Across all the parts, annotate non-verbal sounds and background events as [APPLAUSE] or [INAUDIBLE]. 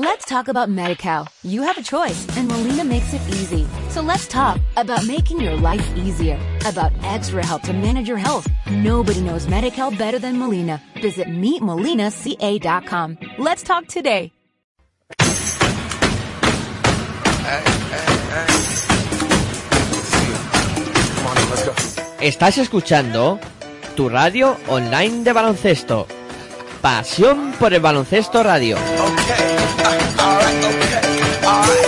Let's talk about MediCal. You have a choice, and Molina makes it easy. So let's talk about making your life easier, about extra help to manage your health. Nobody knows MediCal better than Molina. Visit meetmolinaca.com. Let's talk today. Estás escuchando tu radio online de baloncesto. Pasión por el baloncesto radio. All right, okay, all right.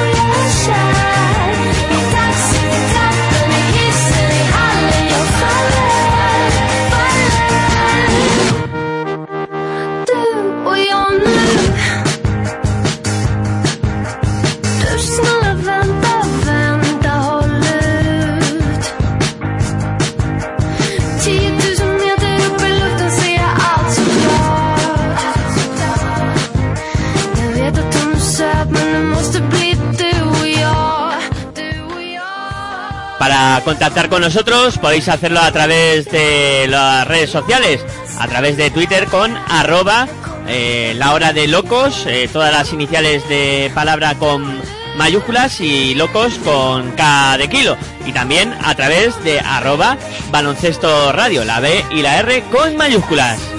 Contactar con nosotros podéis hacerlo a través de las redes sociales, a través de Twitter con arroba eh, la hora de locos, eh, todas las iniciales de palabra con mayúsculas y locos con K de kilo. Y también a través de arroba baloncesto radio, la B y la R con mayúsculas.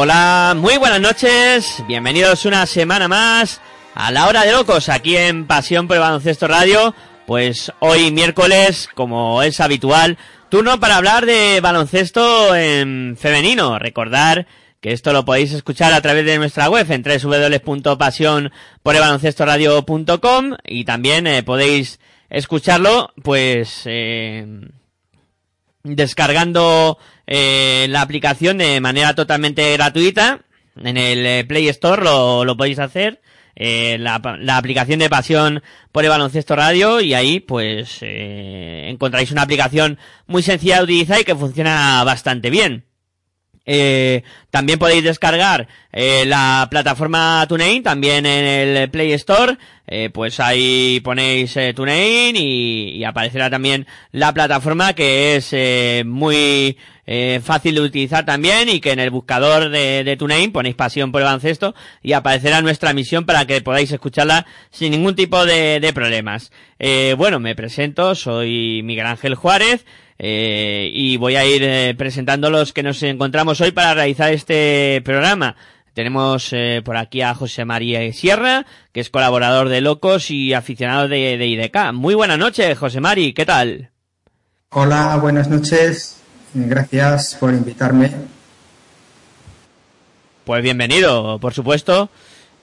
Hola, muy buenas noches, bienvenidos una semana más a la hora de locos aquí en Pasión por el Baloncesto Radio. Pues hoy miércoles, como es habitual, turno para hablar de baloncesto en femenino. Recordar que esto lo podéis escuchar a través de nuestra web en www.pasionporelbaloncestoradio.com y también eh, podéis escucharlo pues eh, descargando eh, la aplicación de manera totalmente gratuita. En el eh, Play Store lo, lo podéis hacer. eh, la, la aplicación de Pasión por el Baloncesto Radio y ahí pues eh, encontráis una aplicación muy sencilla de utilizar y que funciona bastante bien. Eh, también podéis descargar eh, la plataforma TuneIn, también en el Play Store. Eh, pues ahí ponéis eh, TuneIn y, y aparecerá también la plataforma que es eh, muy eh, fácil de utilizar también y que en el buscador de, de TuneIn ponéis Pasión por el Baloncesto y aparecerá nuestra emisión para que podáis escucharla sin ningún tipo de, de problemas. Eh, bueno, me presento, soy Miguel Ángel Juárez. Eh, y voy a ir eh, presentando los que nos encontramos hoy para realizar este programa. Tenemos eh, por aquí a José María Sierra, que es colaborador de Locos y aficionado de, de IDK. Muy buenas noches, José Mari, ¿qué tal? Hola, buenas noches. Gracias por invitarme. Pues bienvenido, por supuesto.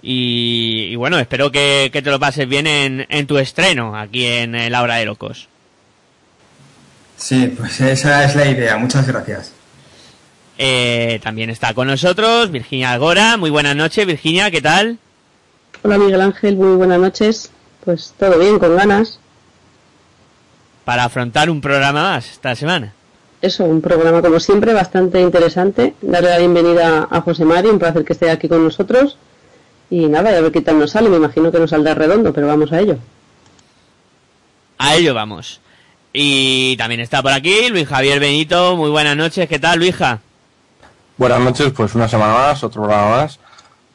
Y, y bueno, espero que, que te lo pases bien en, en tu estreno aquí en La Hora de Locos. Sí, pues esa es la idea. Muchas gracias. Eh, también está con nosotros Virginia Algora. Muy buenas noches, Virginia, ¿qué tal? Hola Miguel Ángel, muy buenas noches. Pues todo bien, con ganas. para afrontar un programa más esta semana. Eso, un programa como siempre bastante interesante. Darle la bienvenida a José Mari, un placer que esté aquí con nosotros. Y nada, y a ver qué tal nos sale. Me imagino que nos saldrá redondo, pero vamos a ello. A ello vamos. Y también está por aquí Luis Javier Benito. Muy buenas noches. ¿Qué tal, Luija? Buenas noches, pues una semana más, otro programa más.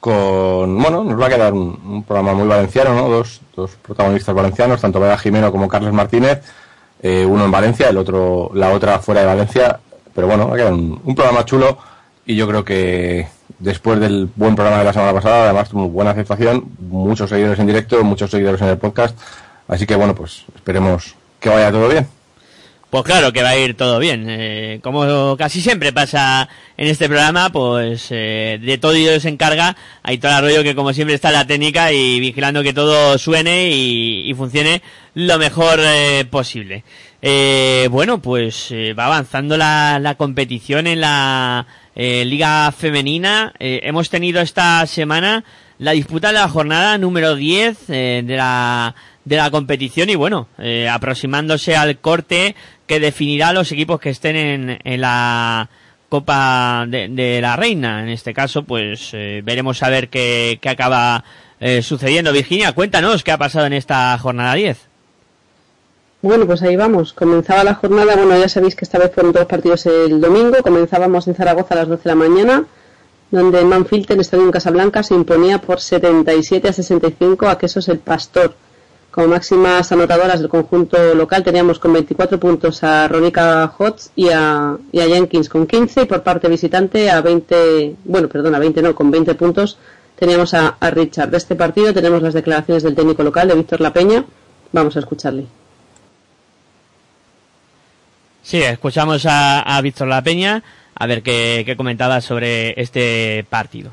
Con, bueno, nos va a quedar un, un programa muy valenciano, ¿no? Dos, dos protagonistas valencianos, tanto Beda Jimeno como Carlos Martínez. eh, uno en Valencia, el otro, la otra fuera de Valencia. Pero bueno, va a quedar un, un programa chulo. Y yo creo que después del buen programa de la semana pasada, además tuvo buena aceptación, muchos seguidores en directo, muchos seguidores en el podcast. Así que bueno, pues esperemos que vaya todo bien. Pues claro que va a ir todo bien. Eh, como casi siempre pasa en este programa, pues eh, de todo ello se encarga Aitor Arroyo, que como siempre está en la técnica y vigilando que todo suene y, y funcione lo mejor eh, posible. Eh, bueno, pues eh, va avanzando la, la competición en la eh, Liga Femenina. Hemos tenido esta semana la disputa de la jornada número 10 eh, de la de la competición y bueno, eh, aproximándose al corte que definirá los equipos que estén en, en la Copa de, la Reina. En este caso, pues eh, veremos a ver qué, qué acaba eh, sucediendo. Virginia, cuéntanos qué ha pasado en esta jornada 10. Bueno, pues ahí vamos. Comenzaba la jornada, bueno, ya sabéis que esta vez fueron dos partidos el domingo. Comenzábamos en Zaragoza a las 12 de la mañana, donde en Estadio en Casablanca, se imponía por 77 a 65 a Quesos el Pastor. Como máximas anotadoras del conjunto local teníamos con 24 puntos a Ronica Hotz y a, Jenkins con 15 y por parte visitante a 20, bueno, perdón, a 20 no, con 20 puntos teníamos a, Richard. De este partido tenemos las declaraciones del técnico local de Víctor La Peña. Vamos a escucharle. Sí, escuchamos a, a Víctor La Peña a ver qué comentaba sobre este partido.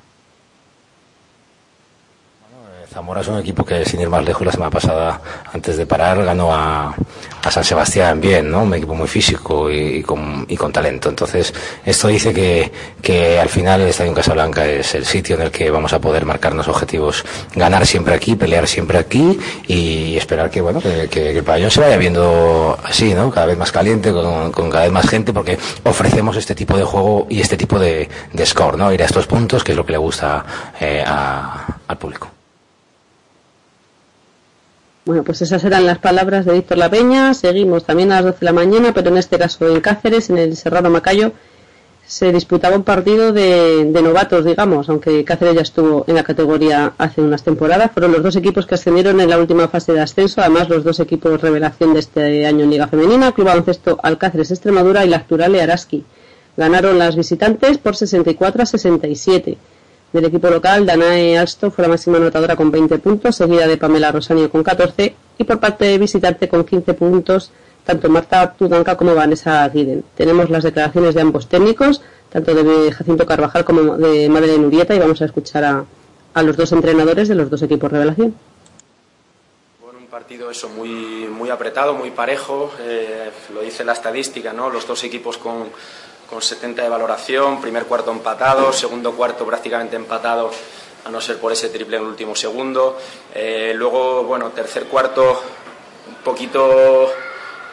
Zamora es un equipo que, sin ir más lejos, la semana pasada, antes de parar, ganó a, San Sebastián bien, ¿no? Un equipo muy físico y, con, talento. Entonces, esto dice que, al final el Estadio Casablanca es el sitio en el que vamos a poder marcarnos objetivos, ganar siempre aquí, pelear siempre aquí y esperar que, bueno, que, el pabellón se vaya viendo así, ¿no? Cada vez más caliente, con, cada vez más gente, porque ofrecemos este tipo de juego y este tipo de, score, ¿no? Ir a estos puntos, que es lo que le gusta eh, al público. Bueno, pues esas eran las palabras de Víctor La Peña. Seguimos también a las 12 de la mañana, pero en este caso en Cáceres, en el Serrano Macayo, se disputaba un partido de, novatos, digamos, aunque Cáceres ya estuvo en la categoría hace unas temporadas. Fueron los dos equipos que ascendieron en la última fase de ascenso, además los dos equipos revelación de este año en Liga Femenina, Club Baloncesto Alcáceres Extremadura y la Acturale Araski. Ganaron las visitantes por 64 a 67. Del equipo local, Danae Alston fue la máxima anotadora con 20 puntos, seguida de Pamela Rosanio con 14 y por parte de visitante con 15 puntos, tanto Marta Tudanca como Vanessa Guiden. Tenemos las declaraciones de ambos técnicos, tanto de Jacinto Carvajal como de Madeleine Urieta y vamos a escuchar a, a los dos entrenadores de los dos equipos revelación. Bueno, un partido eso muy, muy apretado, muy parejo, eh, lo dice la estadística, ¿no? Los dos equipos con, con 70 de valoración, primer cuarto empatado, segundo cuarto prácticamente empatado, a no ser por ese triple en el último segundo. Eh, luego, bueno, tercer cuarto un poquito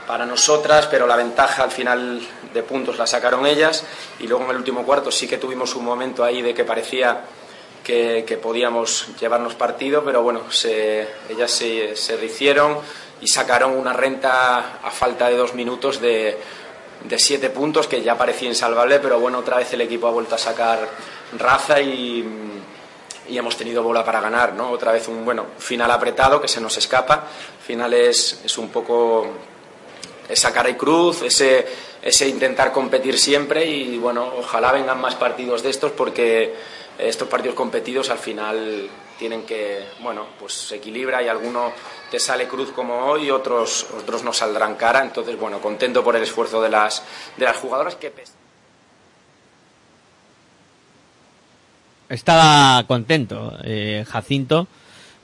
para nosotras, pero la ventaja al final de puntos la sacaron ellas. Y luego en el último cuarto sí que tuvimos un momento ahí de que parecía que, podíamos llevarnos partido, pero bueno, ellas se rehicieron y sacaron una renta a falta de dos minutos de, de siete puntos que ya parecía insalvable, pero bueno, otra vez el equipo ha vuelto a sacar raza y, y hemos tenido bola para ganar, ¿no? Otra vez un bueno final apretado que se nos escapa. Final es, un poco esa cara y cruz, ese, ese intentar competir siempre y bueno, ojalá vengan más partidos de estos porque estos partidos competidos al final tienen que, bueno, pues se equilibra y alguno te sale cruz como hoy otros, otros no saldrán cara, entonces bueno, contento por el esfuerzo de las, de las jugadoras que Estaba contento eh, Jacinto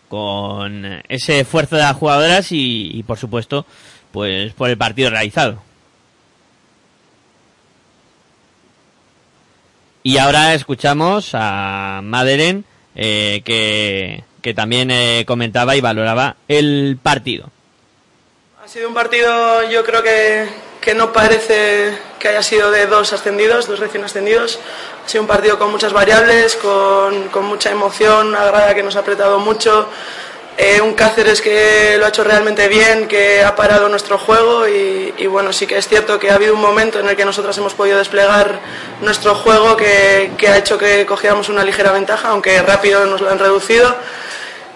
con ese esfuerzo de las jugadoras y, y, por supuesto pues por el partido realizado. Y ahora escuchamos a Maderen eh, que, que también eh, comentaba y valoraba el partido. Ha sido un partido, yo creo que, que no parece que haya sido de dos ascendidos, dos recién ascendidos. Ha sido un partido con muchas variables, con, con mucha emoción, una grada que nos ha apretado mucho, eh, un Cáceres que lo ha hecho realmente bien, que ha parado nuestro juego y, bueno, sí que es cierto que ha habido un momento en el que nosotros hemos podido desplegar nuestro juego que, que ha hecho que cogiéramos una ligera ventaja, aunque rápido nos lo han reducido.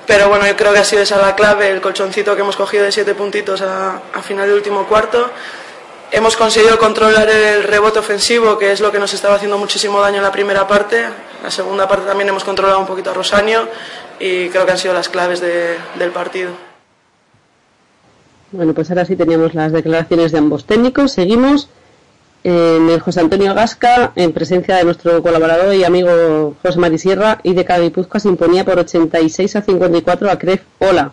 Pero bueno, yo creo que ha sido esa la clave, el colchoncito que hemos cogido de siete puntitos a, a final del último cuarto. Hemos conseguido controlar el rebote ofensivo, que es lo que nos estaba haciendo muchísimo daño en la primera parte. La segunda parte también hemos controlado un poquito a Rosanio y creo que han sido las claves de- del partido. Bueno, pues ahora sí teníamos las declaraciones de ambos técnicos. Seguimos en el José Antonio Gasca, en presencia de nuestro colaborador y amigo José Mari Sierra, y de Guipúzcoa se imponía por 86 a 54 a Cref Ola.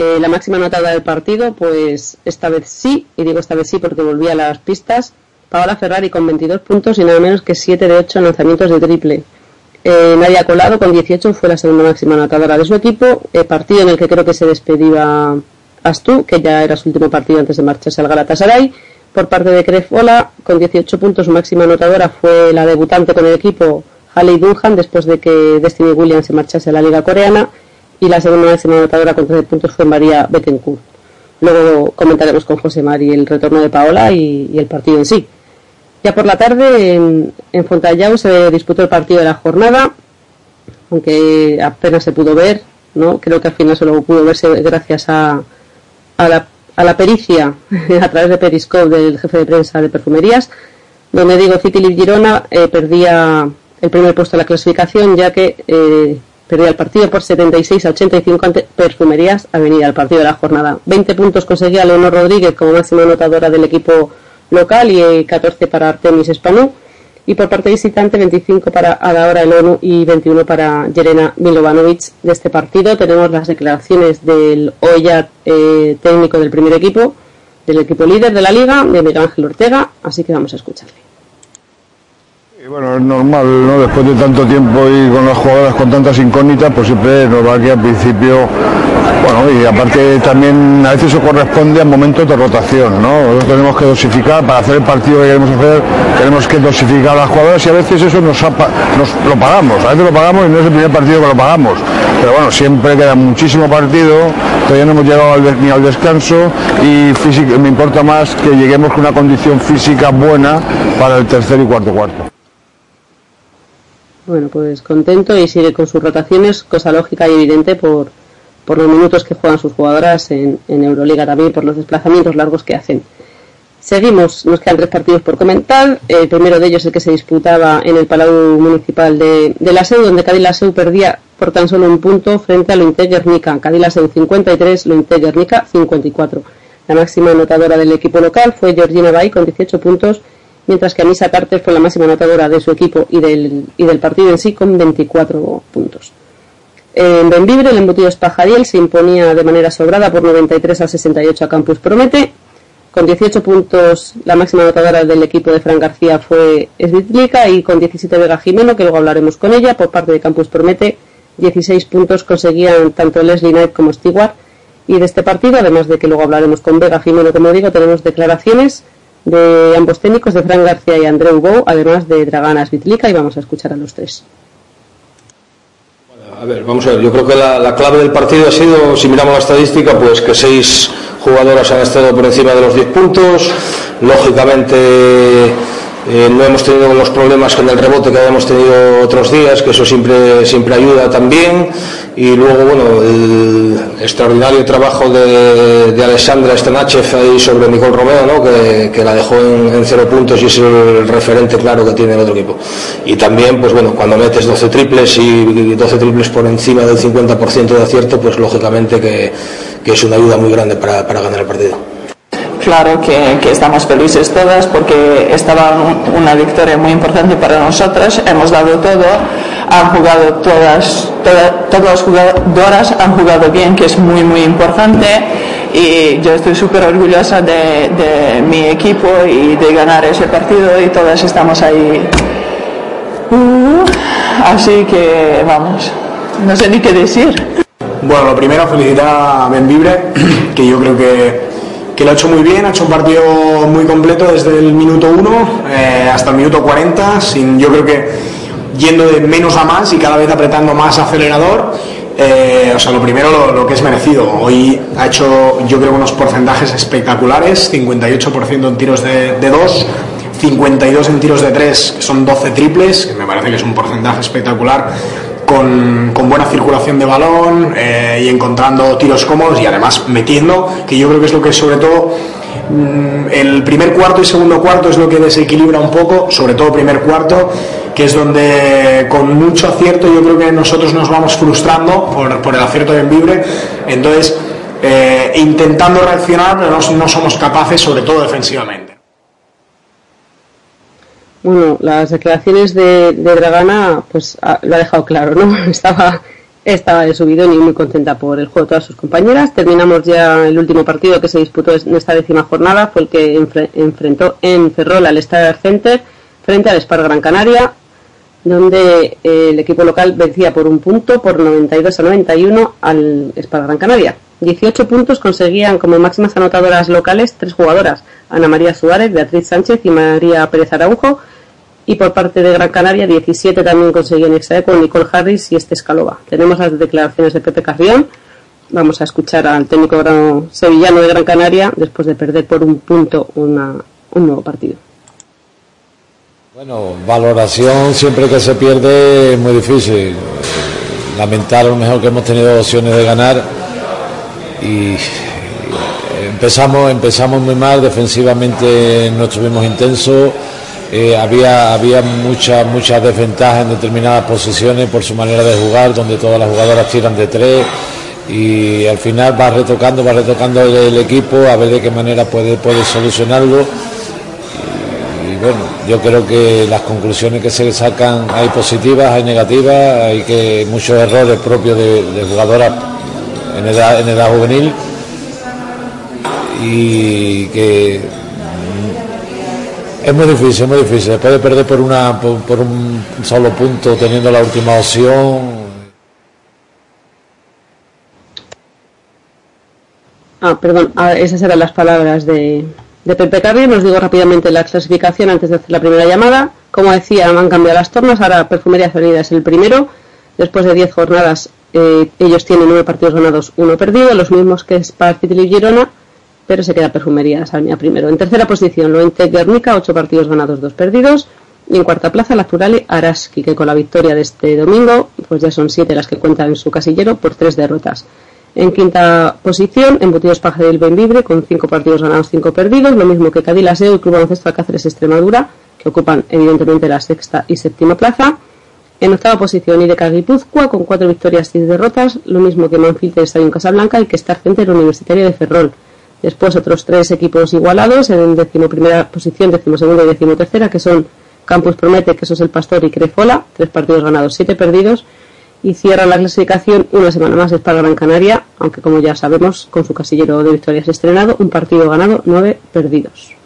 Eh, la máxima anotada del partido, pues esta vez sí, y digo esta vez sí porque volvía a las pistas, Paola Ferrari con 22 puntos y nada menos que 7 de 8 lanzamientos de triple. Eh, Nadia Colado con 18 fue la segunda máxima anotadora de su equipo, eh, partido en el que creo que se despedía Astu, que ya era su último partido antes de marcharse al Galatasaray. Por parte de Crefola, con 18 puntos, su máxima anotadora fue la debutante con el equipo Haley Dunham, después de que Destiny Williams se marchase a la Liga Coreana. Y la segunda máxima anotadora con 13 puntos fue María Bettencourt. Luego comentaremos con José Mari el retorno de Paola y, el partido en sí. Ya por la tarde en, en Fontallao se disputó el partido de la jornada, aunque apenas se pudo ver, ¿no? Creo que al final solo pudo verse gracias a, a, la, a la pericia [LAUGHS] a través de Periscope del jefe de prensa de perfumerías, donde digo City Girona eh, perdía el primer puesto en la clasificación, ya que eh, perdía el partido por 76 a 85 ante Perfumerías Avenida, el partido de la jornada. 20 puntos conseguía Leonor Rodríguez como máxima anotadora del equipo local y eh, 14 para Artemis Espanú. Y por parte visitante, 25 para Adaora Elonu y 21 para Yerena Milovanovic de este partido. Tenemos las declaraciones del Oya eh, técnico del primer equipo, del equipo líder de la liga, de Miguel Ángel Ortega, así que vamos a escucharle. Bueno, es normal, ¿no? Después de tanto tiempo y con las jugadoras con tantas incógnitas, pues siempre es normal que al principio, bueno, y aparte también a veces eso corresponde a momentos de rotación, ¿no? Nosotros tenemos que dosificar, para hacer el partido que queremos hacer, tenemos que dosificar a las jugadoras y a veces eso nos, nos lo pagamos, a veces lo pagamos y no es el primer partido que lo pagamos. Pero bueno, siempre queda muchísimo partido, todavía no hemos llegado ni al descanso y me importa más que lleguemos con una condición física buena para el tercer y cuarto cuarto. Bueno, pues contento y sigue con sus rotaciones, cosa lógica y evidente por, por los minutos que juegan sus jugadoras en, en Euroliga también, por los desplazamientos largos que hacen. Seguimos, nos quedan tres partidos por comentar. El primero de ellos el que se disputaba en el Palau Municipal de, la SEU, donde Cádiz Laseu perdía por tan solo un punto frente a lo Guernica. Cádiz Laseu 53, lo Guernica 54. La máxima anotadora del equipo local fue Georgina Bay con 18 puntos, mientras que Anisa Carter fue la máxima anotadora de su equipo y del, y del partido en sí con 24 puntos. En Benvibre, el embutido Espajadiel se imponía de manera sobrada por 93 a 68 a Campus Promete. Con 18 puntos, la máxima anotadora del equipo de Fran García fue Svitlica y con 17 Vega Jimeno, que luego hablaremos con ella, por parte de Campus Promete, 16 puntos conseguían tanto Leslie Knight como Stewart. Y de este partido, además de que luego hablaremos con Vega Jimeno, como digo, tenemos declaraciones de ambos técnicos, de Fran García y Andreu Bou, además de Dragana Svitlica, y vamos a escuchar a los tres. A ver, vamos a ver, yo creo que la, la clave del partido ha sido, si miramos la estadística, pues que seis jugadoras han estado por encima de los 10 puntos. Lógicamente eh, no hemos tenido los problemas con el rebote que habíamos tenido otros días, que eso siempre, siempre ayuda también. Y luego, bueno, el extraordinario trabajo de, de Alessandra Stanachev ahí sobre Nicole Romeo, ¿no? que, que la dejó en, en cero puntos y es el referente claro que tiene el otro equipo. Y también, pues bueno, cuando metes 12 triples y 12 triples por encima del 50% de acierto, pues lógicamente que, que es una ayuda muy grande para, para ganar el partido. Claro que, estamos felices todas porque estaba un- una victoria muy importante para nosotras. Hemos dado todo, han jugado todas, toda- todas las jugadoras han jugado bien, que es muy muy importante. Y yo estoy súper orgullosa de, de mi equipo y de ganar ese partido y todas estamos ahí. Uh, así que vamos, no sé ni qué decir. Bueno, lo primero, felicitar a Benvibre, [CLEARS THROAT] que yo creo que que lo ha hecho muy bien, ha hecho un partido muy completo desde el minuto 1 hasta el minuto 40, sin, yo creo que yendo de menos a más y cada vez apretando más acelerador. Eh, o sea, lo primero lo, lo que es merecido. Hoy ha hecho, yo creo, unos porcentajes espectaculares, 58% en tiros de, de 2, 52 en tiros de 3, que son 12 triples, que me parece que es un porcentaje espectacular, con, buena circulación de balón eh, y encontrando tiros cómodos y además metiendo, que yo creo que es lo que sobre todo mm, el primer cuarto y segundo cuarto es lo que desequilibra un poco, sobre todo primer cuarto, que es donde con mucho acierto yo creo que nosotros nos vamos frustrando por, el acierto de Envibre, entonces eh, intentando reaccionar, no somos capaces, sobre todo defensivamente. Bueno, las declaraciones de, de Dragana, pues ah, lo ha dejado claro, ¿no? [LAUGHS] Estaba, estaba de subidón y muy contenta por el juego de todas sus compañeras. Terminamos ya el último partido que se disputó en esta décima jornada, fue el que enfre- enfrentó en Ferrol al Star Center frente al Spar Gran Canaria, donde eh, el equipo local vencía por un punto, por 92 a 91 al Spar Gran Canaria. 18 puntos conseguían como máximas anotadoras locales tres jugadoras, Ana María Suárez, Beatriz Sánchez y María Pérez Araujo, y por parte de Gran Canaria 17 también conseguían extraer con Nicole Harris y este Escalova. Tenemos las declaraciones de Pepe Carrión. Vamos a escuchar al técnico sevillano de Gran Canaria después de perder por un punto un nuevo partido. Bueno, valoración siempre que se pierde es muy difícil. Lamentar a lo mejor que hemos tenido opciones de ganar y empezamos empezamos muy mal defensivamente no estuvimos intensos eh, había había muchas muchas desventajas en determinadas posiciones por su manera de jugar donde todas las jugadoras tiran de tres y al final va retocando va retocando el, equipo a ver de qué manera puede puede solucionarlo. Y bueno, yo creo que las conclusiones que se sacan hay positivas, hay negativas, hay que muchos errores propios de jugadoras en edad, en edad juvenil y que mm, es muy difícil, es muy difícil. Después de perder por una por, por un solo punto teniendo la última opción, Ah, perdón, ah, esas eran las palabras de, de Pepe Carrión. Os digo rápidamente la clasificación antes de hacer la primera llamada. Como decía, han cambiado las tornas. Ahora Perfumería Avenida es el primero. Después de 10 jornadas, eh, ellos tienen 9 partidos ganados, 1 perdido, los mismos que Spartit y Girona, pero se queda Perfumería Avenida primero. En tercera posición, Loente Guernica, 8 partidos ganados, 2 perdidos. Y en cuarta plaza, la Turale Araski, que con la victoria de este domingo, pues ya son 7 las que cuentan en su casillero por 3 derrotas. En quinta posición, Embutidos Paja del Benvibre, con 5 partidos ganados, 5 perdidos, lo mismo que Cádiz Laseo y Club Baloncesto Alcáceres Extremadura, que ocupan evidentemente la sexta y séptima plaza. En octava posición, IDK Guipúzcoa, con 4 victorias y 6 derrotas, lo mismo que Manfilte Estadio Casablanca y que Star Center Universitario de Ferrol. Después otros tres equipos igualados en decimoprimera posición, decimosegunda y decimotercera, que son Campus Promete, que eso es el Pastor y Crefola, tres partidos ganados, siete perdidos, y cierra la clasificación una semana más es para Canaria, aunque como ya sabemos, con su casillero de victorias estrenado, un partido ganado, nueve perdidos.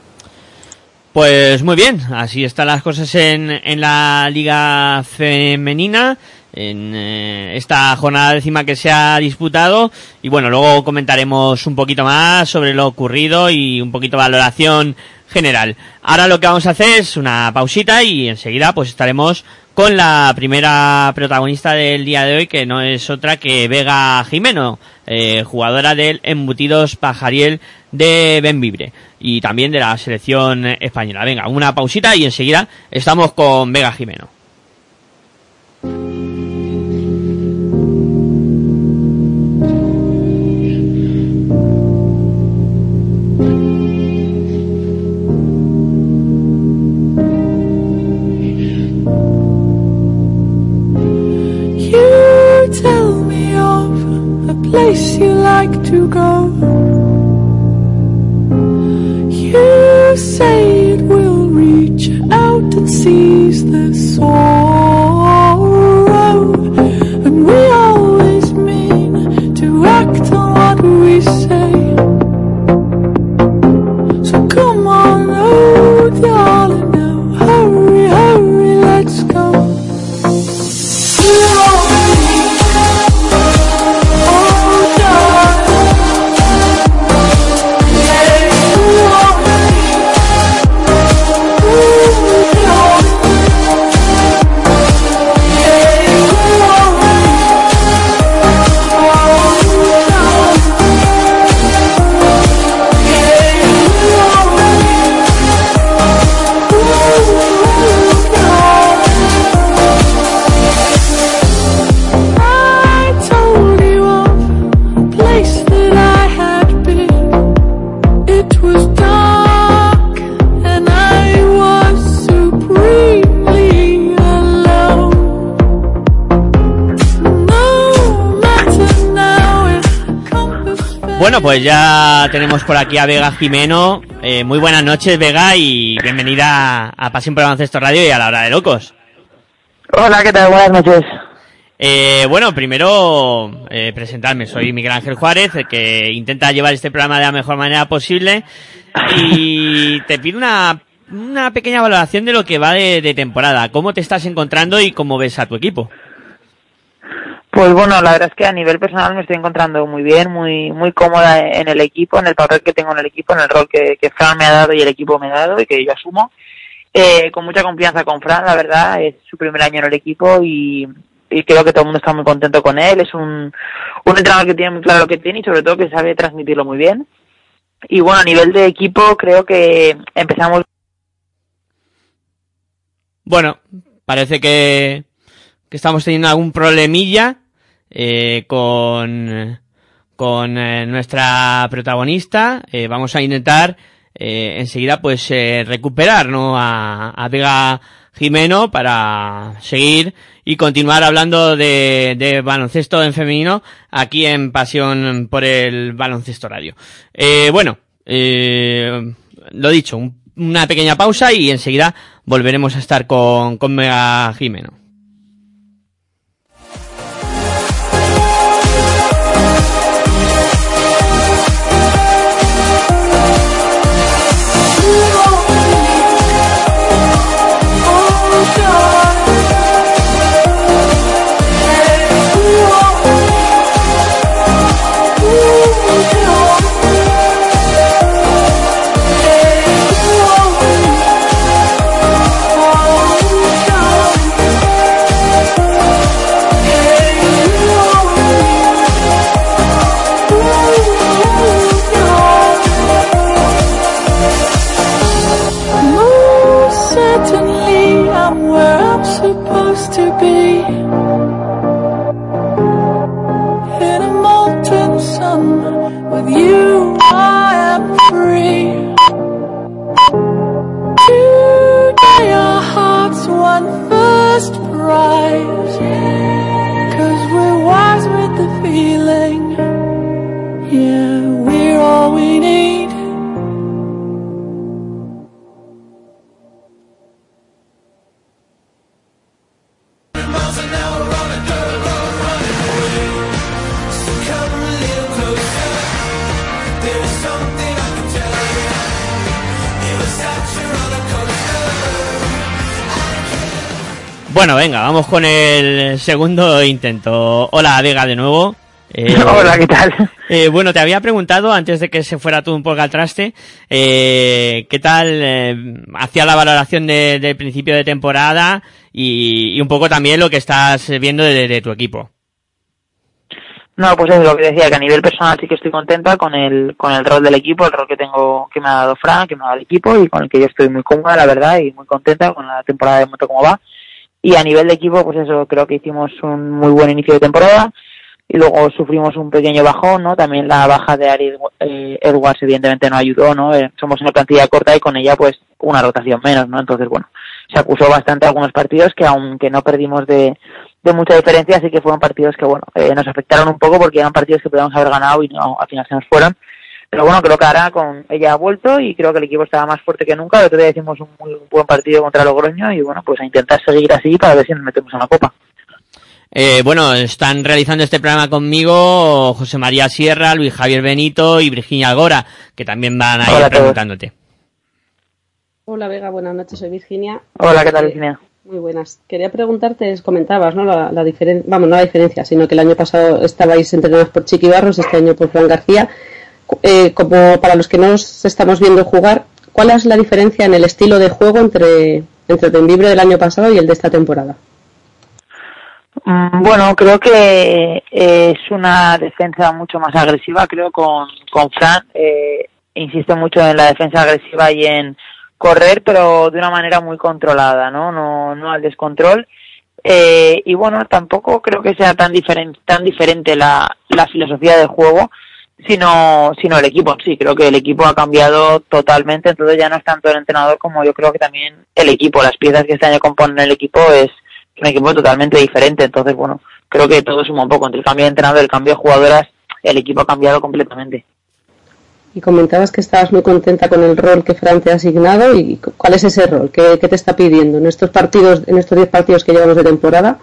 Pues muy bien, así están las cosas en, en la liga femenina, en eh, esta jornada décima que se ha disputado y bueno, luego comentaremos un poquito más sobre lo ocurrido y un poquito valoración general. Ahora lo que vamos a hacer es una pausita y enseguida pues estaremos con la primera protagonista del día de hoy que no es otra que Vega Jimeno, eh, jugadora del Embutidos Pajariel de Benvibre y también de la selección española. Venga, una pausita y enseguida estamos con Vega Jimeno. You say it will reach out and seize the sorrow. And we always mean to act on what we say. Pues ya tenemos por aquí a Vega Jimeno. Eh, muy buenas noches, Vega, y bienvenida a Pasión por Baloncesto Radio y a la hora de locos. Hola, ¿qué tal? Buenas noches. Eh, bueno, primero eh, presentarme. Soy Miguel Ángel Juárez, el que intenta llevar este programa de la mejor manera posible. Y te pido una, una pequeña valoración de lo que va de, de temporada. ¿Cómo te estás encontrando y cómo ves a tu equipo? Pues bueno, la verdad es que a nivel personal me estoy encontrando muy bien, muy muy cómoda en el equipo, en el papel que tengo en el equipo, en el rol que, Fran me ha dado y el equipo me ha dado y que yo asumo. Eh, con mucha confianza con Fran, la verdad, es su primer año en el equipo y, y creo que todo el mundo está muy contento con él. Es un, un entrenador que tiene muy claro lo que tiene y sobre todo que sabe transmitirlo muy bien. Y bueno, a nivel de equipo creo que empezamos Bueno, parece que, que estamos teniendo algún problemilla eh, con, con eh, nuestra protagonista. Eh, vamos a intentar eh, enseguida pues eh, recuperar ¿no? a, a Vega Jimeno para seguir y continuar hablando de, de baloncesto en femenino aquí en Pasión por el Baloncesto Radio. Eh, bueno, lo dicho, un- una pequeña pausa y enseguida volveremos a estar con, con Vega Jimeno. Vamos con el segundo intento. Hola, Vega, de nuevo. Eh, [LAUGHS] Hola, ¿qué tal? eh, bueno, te había preguntado, antes de que se fuera tú un poco al traste, eh, ¿qué tal eh, hacía la valoración de- del principio de temporada y, y un poco también lo que estás viendo de, de tu equipo? No, pues es lo que decía, que a nivel personal sí que estoy contenta con el, con el rol del equipo, el rol que tengo, que me ha dado Fran, que me ha dado el equipo y con el que yo estoy muy cómoda, la verdad, y muy contenta con la temporada de momento como va. Y a nivel de equipo, pues eso, creo que hicimos un muy buen inicio de temporada y luego sufrimos un pequeño bajón, ¿no? También la baja de Ari eh, Edwards evidentemente no ayudó, ¿no? Eh, somos una plantilla corta y con ella pues una rotación menos, ¿no? Entonces, bueno, se acusó bastante algunos partidos que aunque no perdimos de, de mucha diferencia, sí que fueron partidos que, bueno, eh, nos afectaron un poco porque eran partidos que podíamos haber ganado y no, al final se nos fueron. Pero bueno, creo que ahora con ella ha vuelto y creo que el equipo estaba más fuerte que nunca. El otro día hicimos un muy buen partido contra Logroño y bueno, pues a intentar seguir así para ver si nos metemos en la copa. Eh, bueno, están realizando este programa conmigo José María Sierra, Luis Javier Benito y Virginia Algora, que también van a ir preguntándote. Hola Vega, buenas noches, soy Virginia. Hola, ¿qué tal, Virginia? Muy buenas. Quería preguntarte, comentabas, ¿no? La, la diferencia, vamos, no la diferencia, sino que el año pasado estabais entrenados por Chiqui Barros, este año por Fran García. Eh, como para los que no os estamos viendo jugar, ¿cuál es la diferencia en el estilo de juego entre, entre el del año pasado y el de esta temporada? Mm, Bueno, creo que eh, es una defensa mucho más agresiva, creo, con, con Fran. Eh, insiste mucho en la defensa agresiva y en correr, pero de una manera muy controlada, ¿no? No, al descontrol. Eh, y bueno, tampoco creo que sea tan diferente, tan diferente la, la filosofía del juego, sino, sino el equipo sí. Creo que el equipo ha cambiado totalmente, entonces ya no es tanto el entrenador como yo creo que también el equipo, las piezas que este año componen el equipo es un equipo totalmente diferente. Entonces, bueno, creo que todo suma un poco entre el cambio de entrenador el cambio de jugadoras. el equipo ha cambiado completamente. Y comentabas que estabas muy contenta con el rol que Fran te ha asignado y cu- cuál es ese rol, qué, qué te está pidiendo en estos partidos, en estos 10 partidos que llevamos de temporada,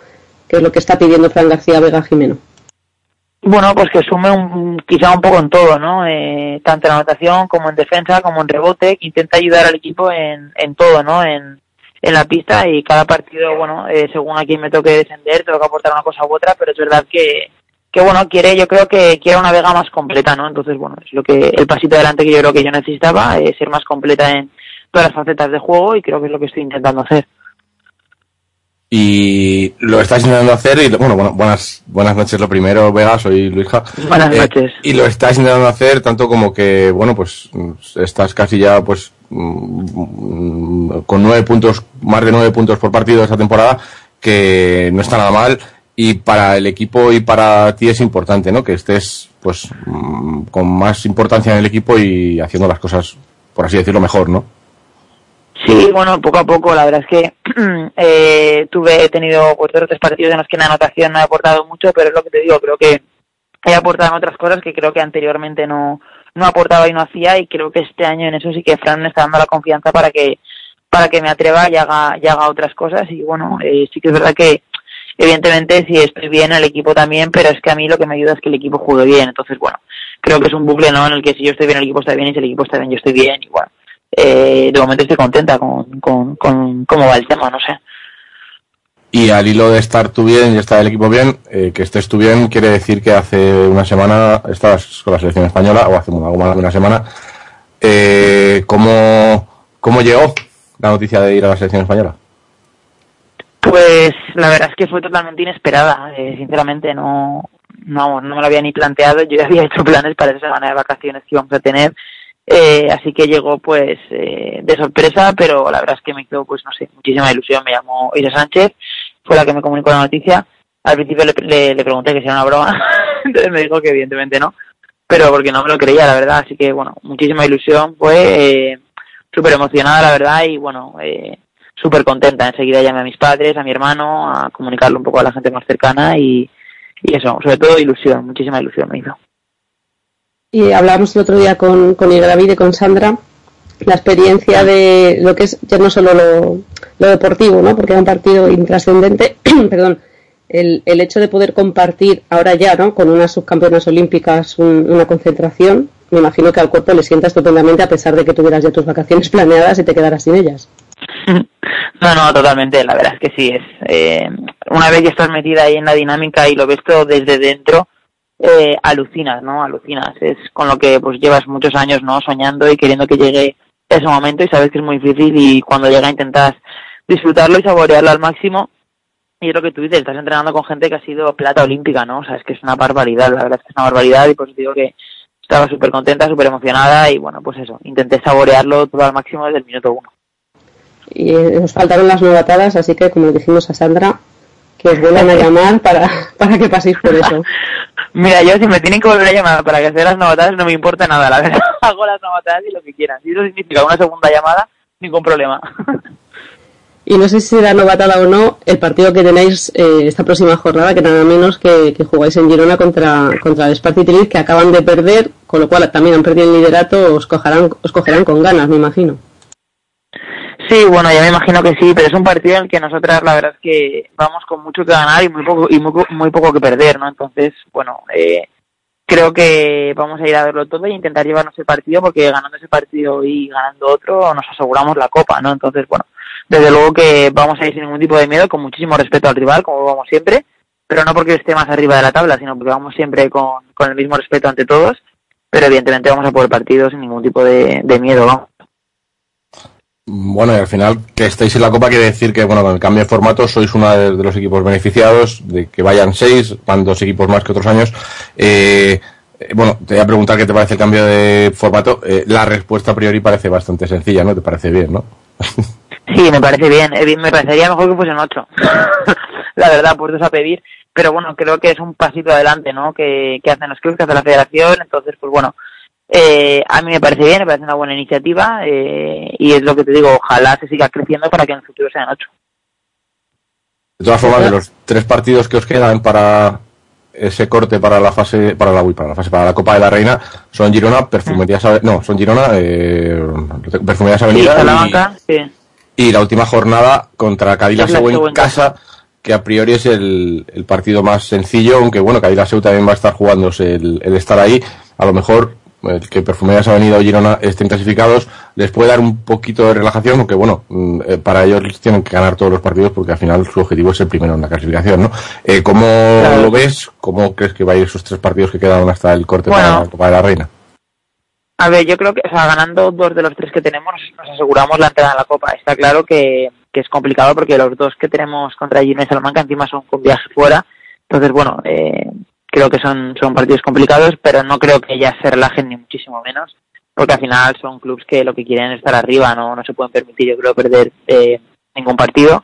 qué es lo que está pidiendo Fran García Vega Jimeno. Bueno, pues que sume un, quizá un poco en todo, ¿no? Eh, tanto en anotación como en defensa, como en rebote, que intenta ayudar al equipo en, en todo, ¿no? En, en la pista y cada partido, bueno, eh, según a quién me toque defender, tengo que aportar una cosa u otra, pero es verdad que, que bueno, quiere, yo creo que quiere una Vega más completa, ¿no? Entonces, bueno, es lo que, el pasito adelante que yo creo que yo necesitaba, eh, ser más completa en todas las facetas de juego y creo que es lo que estoy intentando hacer. Y lo estás intentando hacer y, bueno, bueno, buenas, buenas noches lo primero, Vega, soy Luisja. Buenas Eh, noches. Y lo estás intentando hacer tanto como que, bueno, pues estás casi ya, pues, mm, con nueve puntos, más de nueve puntos por partido esta temporada, que no está nada mal. Y para el equipo y para ti es importante, ¿no? Que estés, pues, mm, con más importancia en el equipo y haciendo las cosas, por así decirlo, mejor, ¿no? Sí, bueno, poco a poco, la verdad es que [CLEARS THROAT] eh, tuve, he tenido pues, tres partidos en los que en anotación no he aportado mucho, pero es lo que te digo, creo que he aportado en otras cosas que creo que anteriormente no, no aportaba y no hacía y creo que este año en eso sí que Fran me está dando la confianza para que para que me atreva y haga, y haga otras cosas y bueno, eh, sí que es verdad que evidentemente si estoy bien el equipo también, pero es que a mí lo que me ayuda es que el equipo juegue bien, entonces bueno, creo que es un bucle ¿no? en el que si yo estoy bien el equipo está bien y si el equipo está bien yo estoy bien y bueno, eh, de momento estoy contenta con, con, con cómo va el tema, no sé. Y al hilo de estar tú bien y estar el equipo bien, eh, que estés tú bien quiere decir que hace una semana estabas con la selección española, o hace algo más de una semana. Eh, ¿cómo, ¿Cómo llegó la noticia de ir a la selección española? Pues la verdad es que fue totalmente inesperada, eh, sinceramente no, no, no me lo había ni planteado, yo ya había hecho planes para esa semana de vacaciones que íbamos a tener, eh, así que llegó pues eh, de sorpresa, pero la verdad es que me quedó pues no sé, muchísima ilusión, me llamó Isa Sánchez, fue la que me comunicó la noticia, al principio le, le, le pregunté que si era una broma, [LAUGHS] entonces me dijo que evidentemente no, pero porque no me lo creía la verdad, así que bueno, muchísima ilusión, fue eh, súper emocionada la verdad y bueno, eh, súper contenta. Enseguida llamé a mis padres, a mi hermano, a comunicarlo un poco a la gente más cercana y, y eso, sobre todo ilusión, muchísima ilusión me hizo. Y hablábamos el otro día con, con David y con Sandra la experiencia de lo que es ya no solo lo, deportivo, ¿no? porque era un partido intrascendente, [CLEARS THROAT] perdón, el, el hecho de poder compartir ahora ya ¿no? con unas subcampeonas olímpicas un- una concentración, me imagino que al cuerpo le sienta estupendamente a pesar de que tuvieras ya tus vacaciones [LAUGHS] planeadas y te quedaras sin ellas. No, no, totalmente, la verdad es que sí, es eh, una vez que estás metida ahí en la dinámica y lo ves todo desde dentro, eh, alucinas, ¿no? Alucinas, es con lo que pues llevas muchos años, ¿no? Soñando y queriendo que llegue ese momento y sabes que es muy difícil y cuando llega intentas disfrutarlo y saborearlo al máximo y es lo que tú dices, estás entrenando con gente que ha sido plata olímpica, ¿no? O sea, es que es una barbaridad, la verdad es que es una barbaridad y pues digo que estaba súper contenta, súper emocionada y bueno, pues eso, intenté saborearlo todo al máximo desde el minuto uno. Y eh, nos faltaron las novatadas, así que como dijimos a Sandra, que os vuelvan a [LAUGHS] llamar para, para que paséis por eso. [LAUGHS] Mira, yo si me tienen que volver a llamar para que hacer las novatadas no me importa nada, la verdad. [LAUGHS] Hago las novatadas y lo que quieran. Si eso significa una segunda llamada, ningún problema. Y no sé si será novatada o no el partido que tenéis eh, esta próxima jornada, que nada menos que, que jugáis en Girona contra, contra el Sparti que acaban de perder, con lo cual también han perdido el liderato, os cogerán, os cogerán con ganas, me imagino. Sí, bueno, ya me imagino que sí, pero es un partido en el que nosotras la verdad es que vamos con mucho que ganar y muy poco y muy, muy poco que perder, ¿no? Entonces, bueno, eh, creo que vamos a ir a verlo todo e intentar llevarnos el partido porque ganando ese partido y ganando otro nos aseguramos la copa, ¿no? Entonces, bueno, desde luego que vamos a ir sin ningún tipo de miedo, con muchísimo respeto al rival, como vamos siempre, pero no porque esté más arriba de la tabla, sino porque vamos siempre con, con el mismo respeto ante todos, pero evidentemente vamos a por el partido sin ningún tipo de, de miedo, vamos. Bueno, y al final que estéis en la Copa quiere decir que, bueno, con el cambio de formato sois uno de, los equipos beneficiados, de que vayan seis, van dos equipos más que otros años. Eh, eh, bueno, te voy a preguntar qué te parece el cambio de formato. Eh, la respuesta a priori parece bastante sencilla, ¿no? ¿Te parece bien, no? [LAUGHS] Sí, me parece bien. Eh, Me parecería mejor que fuesen ocho. [LAUGHS] la verdad, puestos a pedir. Pero bueno, creo que es un pasito adelante, ¿no? Que, que hacen los clubes, que hace la federación. Entonces, pues bueno, eh, a mí me parece bien, me parece una buena iniciativa. eh, y es lo que te digo, ojalá se siga creciendo para que en el futuro sean ocho. De todas formas, de los tres partidos que os quedan para ese corte para la fase, para la, uy, para la fase, para la Copa de la Reina, son Girona, Perfumerías, Ave- no, son Girona, eh, Perfumerías Sí, Avenida y- Salamanca, sí. y, la última jornada contra Cadillac Es la Seu en casa, que a priori es el, el partido más sencillo, aunque bueno, Cadillac Seu también va a estar jugándose el, el estar ahí, a lo mejor que Perfumerías Avenida o Girona estén clasificados les puede dar un poquito de relajación, aunque bueno, mm, eh, para ellos tienen que ganar todos los partidos porque al final su objetivo es el primero en la clasificación, ¿no? Eh, ¿Cómo Claro. lo ves? ¿Cómo crees que va a ir esos tres partidos que quedan hasta el corte Bueno. para la Copa de la Reina? A ver, yo creo que, o sea, ganando dos de los tres que tenemos, nos aseguramos la entrada a la Copa. Está claro que, que es complicado porque los dos que tenemos contra Girona y Salamanca encima son con viaje fuera. Entonces, bueno, eh, creo que son, son partidos complicados, pero no creo que ya se relajen ni muchísimo menos, porque al final son clubes que lo que quieren es estar arriba, no, no se pueden permitir, yo creo, perder eh, ningún partido.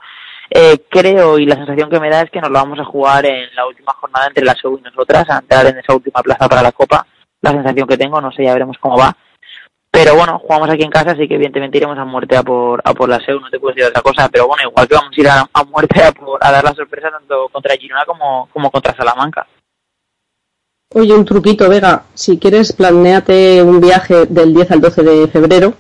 Eh, creo y la sensación que me da es que nos lo vamos a jugar en la última jornada entre la SEU y nosotras, a entrar en esa última plaza para la Copa. La sensación que tengo, no sé, ya veremos cómo va. Pero bueno, jugamos aquí en casa, así que evidentemente iremos a muerte a por, a por la SEU, no te puedo decir otra cosa. Pero bueno, igual que vamos a ir a, muerte a, por- a dar la sorpresa tanto contra Girona como, como contra Salamanca. Oye, un truquito, Vega. Si quieres, planeate un viaje del 10 al 12 de febrero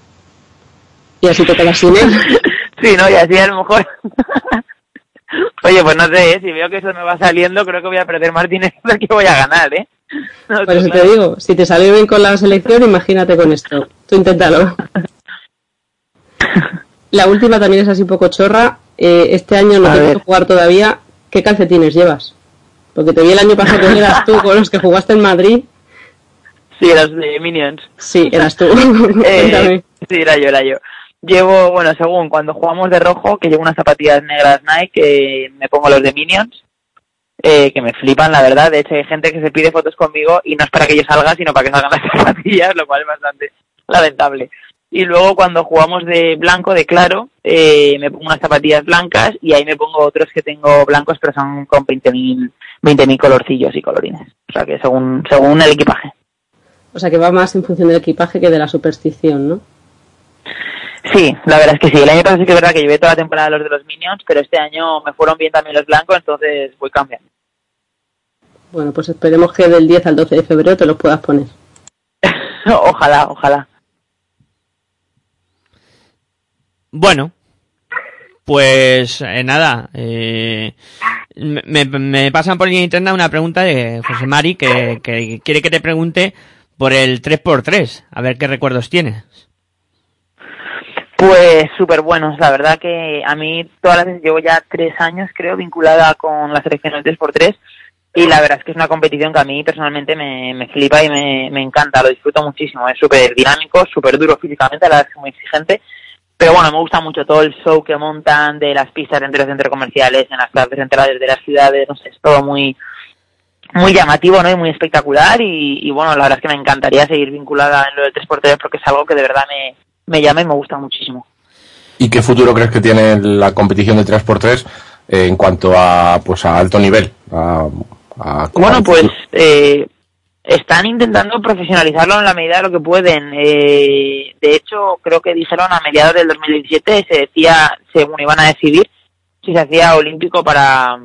y así te quedas sin él. [LAUGHS] Sí, no, y así a lo mejor. [LAUGHS] Oye, pues no sé, ¿eh? si veo que eso me va saliendo, creo que voy a perder más dinero del que voy a ganar, ¿eh? [LAUGHS] No, Por eso claro. te digo, si te salió bien con la selección, imagínate con esto. Tú inténtalo. La última también es así un poco chorra. Eh, este año no A ver. que jugar todavía. ¿Qué calcetines llevas? Porque te vi el año pasado que [LAUGHS] eras tú con los que jugaste en Madrid. Sí, los de Minions. Sí, eras tú. [LAUGHS] [LAUGHS] Eh, sí, era yo, era yo. Llevo, bueno, según cuando jugamos de rojo, que llevo unas zapatillas negras Nike, que me pongo los de Minions, eh, que me flipan, la verdad. De hecho, hay gente que se pide fotos conmigo y no es para que yo salga, sino para que salgan las zapatillas, lo cual es bastante lamentable. Y luego cuando jugamos de blanco, de claro, eh, me pongo unas zapatillas blancas y ahí me pongo otros que tengo blancos, pero son con 20.000 20.000 colorcillos y colorines. O sea que según, según el equipaje. O sea que va más en función del equipaje que de la superstición, ¿no? Sí, la verdad es que sí. El año pasado sí que es verdad que llevé toda la temporada los de los Minions, pero este año me fueron bien también los blancos, entonces voy cambiando. Bueno, pues esperemos que del 10 al 12 de febrero te los puedas poner. [LAUGHS] ojalá, ojalá. Bueno, pues eh, nada, eh, me, me pasan por línea interna una pregunta de José Mari que, que quiere que te pregunte por el 3x3, a ver qué recuerdos tienes. Pues súper buenos, la verdad que a mí todas las veces llevo ya tres años creo vinculada con la selección del 3x3 y la verdad es que es una competición que a mí personalmente me, me flipa y me, me encanta, lo disfruto muchísimo, es súper dinámico, súper duro físicamente, la verdad es que es muy exigente, pero bueno, me gusta mucho todo el show que montan de las pistas dentro de los centros comerciales, en las plazas centrales de las ciudades, no sé, es todo muy muy llamativo, ¿no? Y muy espectacular y, y bueno, la verdad es que me encantaría seguir vinculada en lo del 3x3 porque es algo que de verdad me, me llama y me gusta muchísimo. ¿Y qué futuro crees que tiene la competición de 3x3 eh, en cuanto a pues a alto nivel? A, a- Bueno, pues eh, están intentando profesionalizarlo en la medida de lo que pueden. Eh, de hecho, creo que dijeron a mediados del 2017 se decía, según iban a decidir, si se hacía olímpico para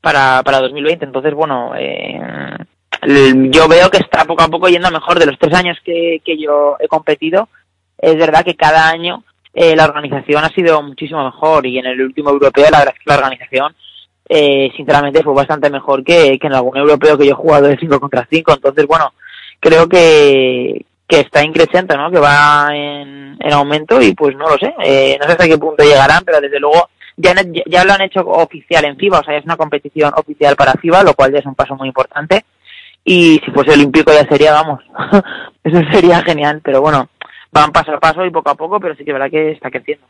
para, para 2020. Entonces, bueno, eh, yo veo que está poco a poco yendo mejor. De los tres años que, que yo he competido, es verdad que cada año eh, la organización ha sido muchísimo mejor y en el último europeo la verdad es la organización eh, sinceramente fue bastante mejor que, que en algún europeo que yo he jugado de 5 contra 5. Entonces, bueno, creo que, que está increciente, ¿no? Que va en, en aumento y pues no lo sé. Eh, no sé hasta qué punto llegarán, pero desde luego ya, ya lo han hecho oficial en FIBA, o sea, es una competición oficial para FIBA, lo cual ya es un paso muy importante. Y si fuese olímpico ya sería, vamos, [LAUGHS] eso sería genial, pero bueno, van paso a paso y poco a poco, pero sí que verdad que está creciendo.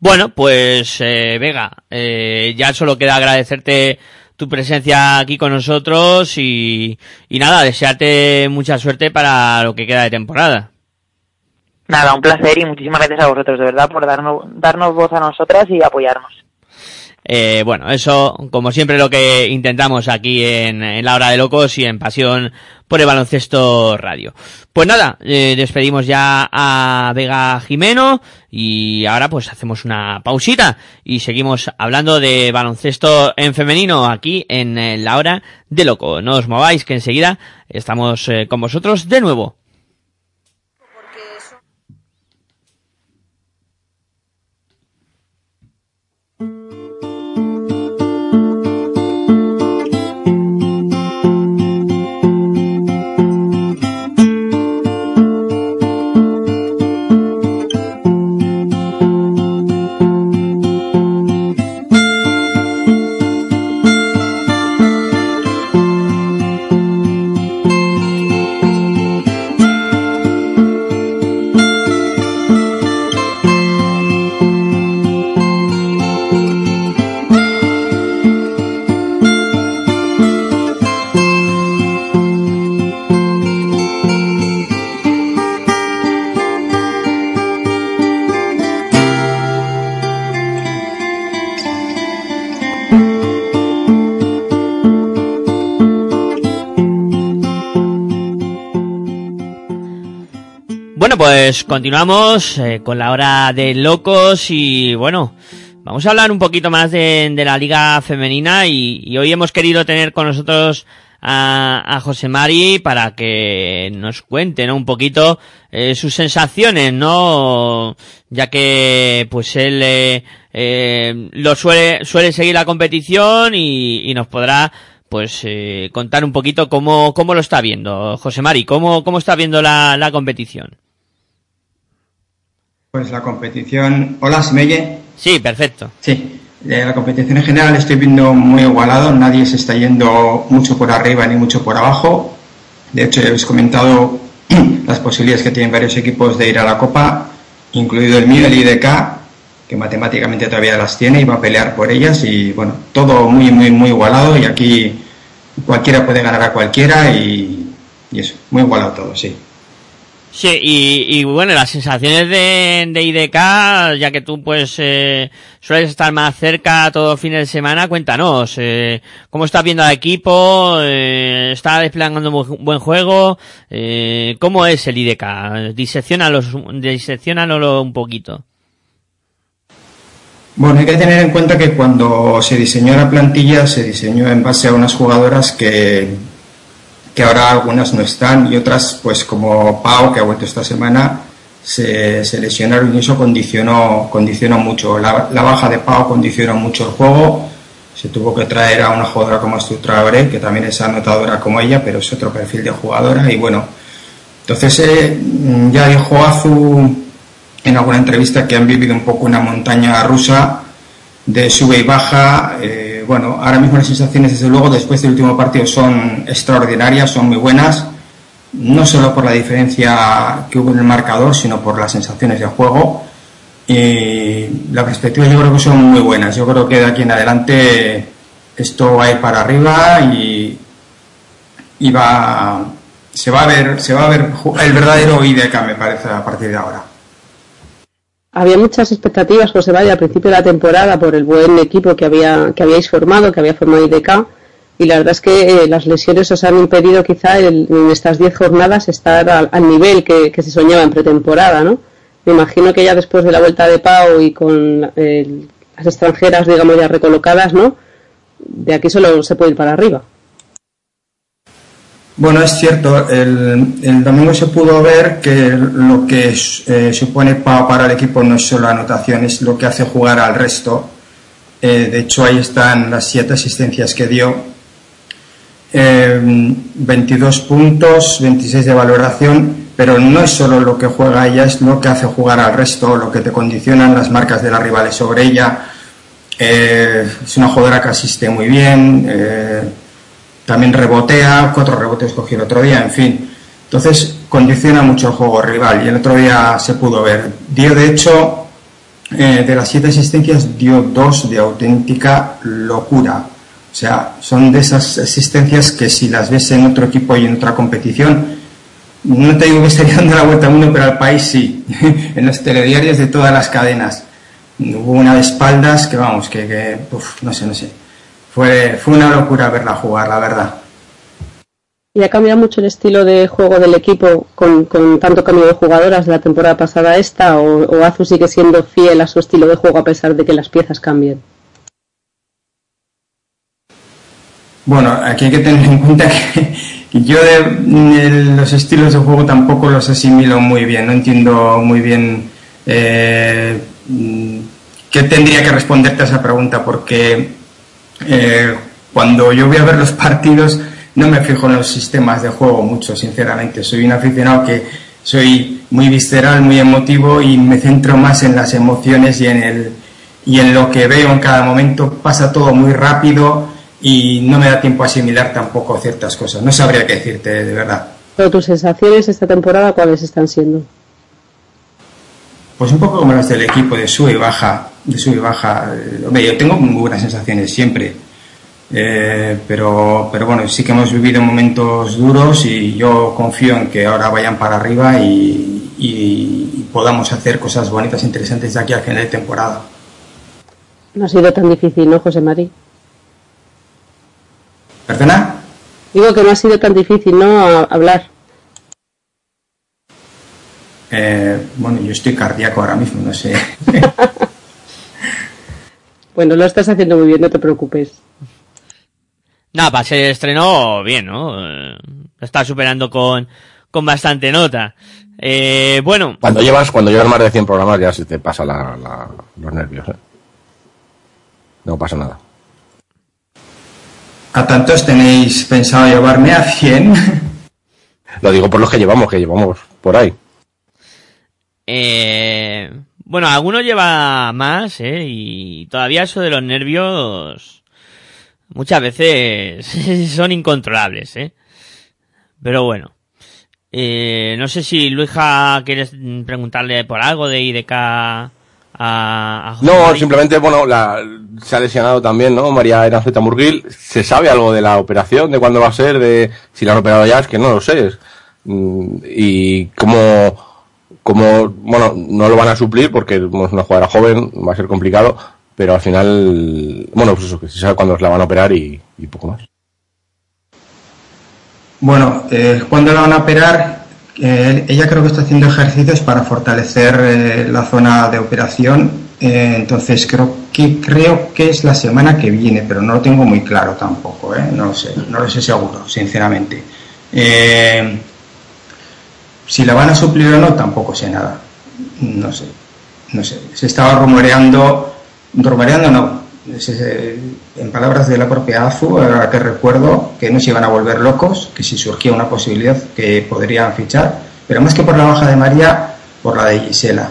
Bueno, pues eh, Vega, eh, ya solo queda agradecerte tu presencia aquí con nosotros y, y nada, desearte mucha suerte para lo que queda de temporada. Nada, un placer y muchísimas gracias a vosotros, de verdad, por darnos, darnos voz a nosotras y apoyarnos. Eh, bueno, eso, como siempre, lo que intentamos aquí en, la hora de locos y en Pasión por el Baloncesto Radio. Pues nada, eh, despedimos ya a Vega Jimeno y ahora pues hacemos una pausita y seguimos hablando de baloncesto en femenino aquí en, la hora de loco. No os mováis que enseguida estamos eh, con vosotros de nuevo. Pues continuamos eh, con la hora de locos y bueno, vamos a hablar un poquito más de, la liga femenina y, hoy hemos querido tener con nosotros a, José Mari para que nos cuente ¿no? un poquito eh, sus sensaciones, ¿no? Ya que pues él eh, eh, lo suele, suele seguir la competición y, y nos podrá pues eh, contar un poquito cómo, cómo lo está viendo. José Mari, ¿cómo, cómo está viendo la, la competición? Pues la competición. Hola, ¿se me oye? Sí, perfecto. Sí, eh, la competición en general estoy viendo muy igualado, nadie se está yendo mucho por arriba ni mucho por abajo. De hecho, ya habéis comentado [CLEARS THROAT] las posibilidades que tienen varios equipos de ir a la Copa, incluido el mío, el IDK, que matemáticamente todavía las tiene y va a pelear por ellas. Y bueno, todo muy, muy, muy igualado y aquí cualquiera puede ganar a cualquiera y, y eso, muy igualado todo, sí. Sí, y, y bueno, las sensaciones de, IDK, ya que tú pues eh, sueles estar más cerca todo fin de semana, cuéntanos, eh, ¿cómo estás viendo al equipo? Eh, ¿Está desplegando un buen juego? Eh, ¿Cómo es el IDK? Diseccionalo un poquito. Bueno, hay que tener en cuenta que cuando se diseñó la plantilla se diseñó en base a unas jugadoras que, que ahora algunas no están y otras, pues como Pau, que ha vuelto esta semana, se, lesionaron y eso condicionó, condicionó mucho. La, la, baja de Pau condicionó mucho el juego. Se tuvo que traer a una jugadora como Traoré, que también es anotadora como ella, pero es otro perfil de jugadora. Y bueno, entonces eh, ya dijo Azu en alguna entrevista que han vivido un poco una montaña rusa de sube y baja. Eh, bueno, ahora mismo las sensaciones, desde luego, después del último partido son extraordinarias, son muy buenas, no solo por la diferencia que hubo en el marcador, sino por las sensaciones de juego. Y las perspectivas yo creo que son muy buenas. Yo creo que de aquí en adelante esto va a ir para arriba y, se va a ver, se va a ver el verdadero IDK, me parece, a partir de ahora. Había muchas expectativas, José Valle, al principio de la temporada por el buen equipo que, había, que habíais formado, que había formado IDK, y la verdad es que eh, las lesiones os han impedido quizá el, en estas 10 jornadas estar al, nivel que, que, se soñaba en pretemporada, ¿no? Me imagino que ya después de la vuelta de Pau y con eh, las extranjeras, digamos, ya recolocadas, ¿no? De aquí solo se puede ir para arriba. Bueno, es cierto, el, domingo se pudo ver que lo que eh, supone para el equipo no es solo anotación, es lo que hace jugar al resto. Eh, de hecho, ahí están las siete asistencias que dio. Eh, 22 puntos, 26 de valoración, pero no es solo lo que juega ella, es lo que hace jugar al resto, lo que te condicionan las marcas de las rivales sobre ella. Eh, es una jugadora que asiste muy bien también rebotea, cuatro rebotes cogió el otro día, en fin. Entonces condiciona mucho el juego rival y el otro día se pudo ver. Dio, de hecho, eh, de las siete asistencias, dio dos de auténtica locura. O sea, son de esas asistencias que si las ves en otro equipo y en otra competición, no te digo que estaría [LAUGHS] dando la vuelta al mundo, pero al país sí, [LAUGHS] en los telediarios de todas las cadenas. hubo una de espaldas que vamos, que, que no sé, no sé. Fue, fue una locura verla jugar, la verdad. ¿Y ha cambiado mucho el estilo de juego del equipo con, con tanto cambio de jugadoras de la temporada pasada a esta? ¿O, o Azu sigue siendo fiel a su estilo de juego a pesar de que las piezas cambien? Bueno, aquí hay que tener en cuenta que yo de, los estilos de juego tampoco los asimilo muy bien, no entiendo muy bien eh, qué tendría que responderte a esa pregunta, porque eh, cuando yo voy a ver los partidos no me fijo en los sistemas de juego mucho, sinceramente. Soy un aficionado que soy muy visceral, muy emotivo y me centro más en las emociones y en, el, y en lo que veo en cada momento. Pasa todo muy rápido y no me da tiempo a asimilar tampoco ciertas cosas. No sabría qué decirte, de verdad. Pero tus sensaciones esta temporada, ¿cuáles están siendo? Pues un poco como las del equipo, de sube y baja, de sube y baja. Eh, Hombre, yo tengo muy buenas sensaciones siempre, Eh, pero, pero bueno, sí que hemos vivido momentos duros y yo confío en que ahora vayan para arriba y, y- y podamos hacer cosas bonitas e interesantes de aquí al final de temporada. No ha sido tan difícil, ¿no, José María? ¿Perdona? Digo que no ha sido tan difícil, ¿no? A- hablar. Eh, bueno, yo estoy cardíaco ahora mismo, no sé. [LAUGHS] Bueno, lo estás haciendo muy bien, no te preocupes. Nada, para ser estreno, bien, ¿no? Eh, lo está superando con, con bastante nota. Eh, bueno, Cuando llevas, cuando llevas más de 100 programas ya se te pasa la, la- los nervios, ¿eh? No pasa nada. ¿A tantos tenéis pensado llevarme a 100? Lo digo por los que llevamos, que llevamos por ahí. eh, bueno, alguno lleva más, ¿eh? Y todavía eso de los nervios muchas veces [LAUGHS] son incontrolables, ¿eh? Pero bueno. Eh, no sé si Luija quieres preguntarle por algo de IDK a, a José No, simplemente, bueno, la, se ha lesionado también, ¿no? María Eranzeta Murgil. ¿Se sabe algo de la operación? ¿De cuándo va a ser? ¿De si la han operado ya? Es que no lo sé. Mm, Y cómo, cómo, bueno, no lo van a suplir porque es una jugadora joven, va a ser complicado, pero al final, bueno, pues eso, que se sabe cuándo la van a operar y, poco más. Bueno, eh, ¿cuándo la van a operar? Eh, ella creo que está haciendo ejercicios para fortalecer eh, la zona de operación. entonces creo que creo que es la semana que viene, pero no lo tengo muy claro tampoco. No lo sé, no lo sé seguro, sinceramente. Si la van a suplir o no, tampoco sé nada. No sé, no sé. Se estaba rumoreando, rumoreando no. En palabras de la propia AFU, ahora que recuerdo, que no se iban a volver locos, que si surgía una posibilidad que podrían fichar, pero más que por la baja de María, por la de Gisela.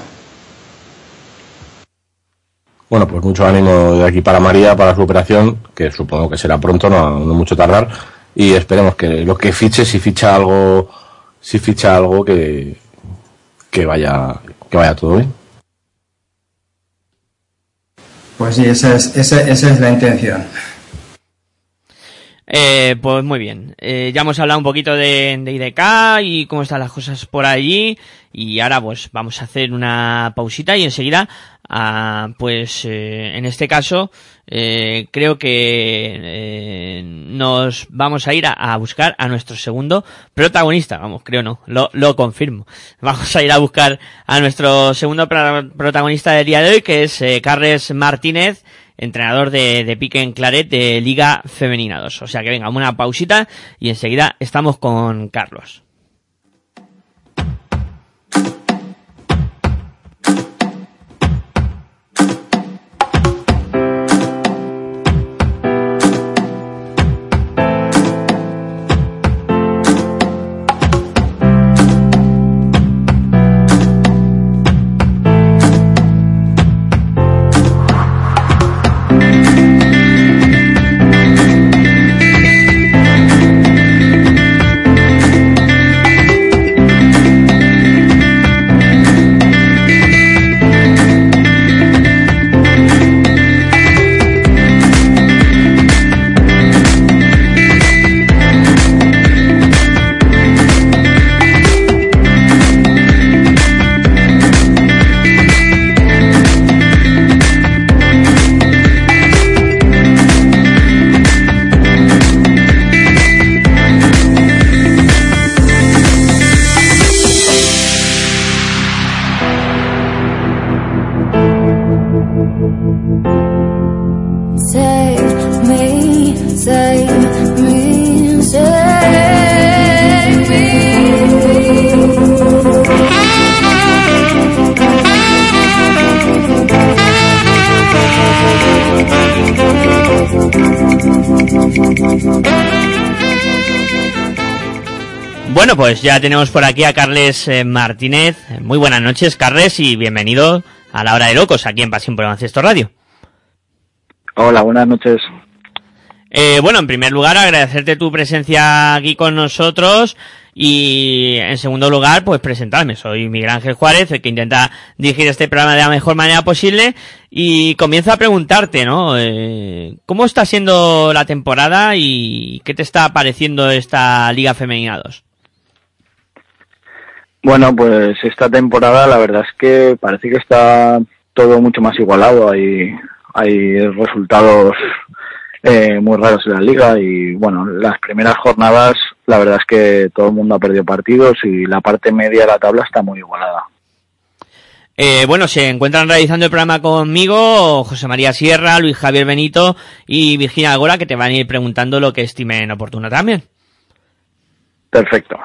Bueno, pues mucho ánimo de aquí para María, para su operación, que supongo que será pronto, no, no mucho tardar, y esperemos que lo que fiche, si ficha algo, si ficha algo que, que vaya, que vaya todo bien. Pues sí, esa es, esa, esa es la intención. Eh, pues muy bien. Eh, ya hemos hablado un poquito de, de IDK y cómo están las cosas por allí. Y ahora pues vamos a hacer una pausita y enseguida, ah, pues eh, en este caso, eh, creo que eh, nos vamos a ir a, a buscar a nuestro segundo protagonista. Vamos, creo no, lo, lo confirmo. [LAUGHS] Vamos a ir a buscar a nuestro segundo pro- protagonista del día de hoy, que es eh, Carles Martínez entrenador de, de Pique en Claret de Liga Femenina 2. O sea que venga, una pausita y enseguida estamos con Carlos. Bueno, pues ya tenemos por aquí a Carles eh, Martínez. Muy buenas noches, Carles, y bienvenido a la hora de locos aquí en Pasión por el Baloncesto Radio. Hola, buenas noches. Eh, bueno, en primer lugar, agradecerte tu presencia aquí con nosotros y en segundo lugar, pues presentarme. Soy Miguel Ángel Juárez, el que intenta dirigir este programa de la mejor manera posible y comienzo a preguntarte, ¿no? Eh, ¿Cómo está siendo la temporada y qué te está pareciendo esta Liga Femenina 2? Bueno, pues esta temporada la verdad es que parece que está todo mucho más igualado. Hay, hay resultados eh, muy raros en la liga y bueno, las primeras jornadas la verdad es que todo el mundo ha perdido partidos y la parte media de la tabla está muy igualada. Eh, bueno, se encuentran realizando el programa conmigo José María Sierra, Luis Javier Benito y Virginia Agora, que te van a ir preguntando lo que estimen oportuno también. Perfecto.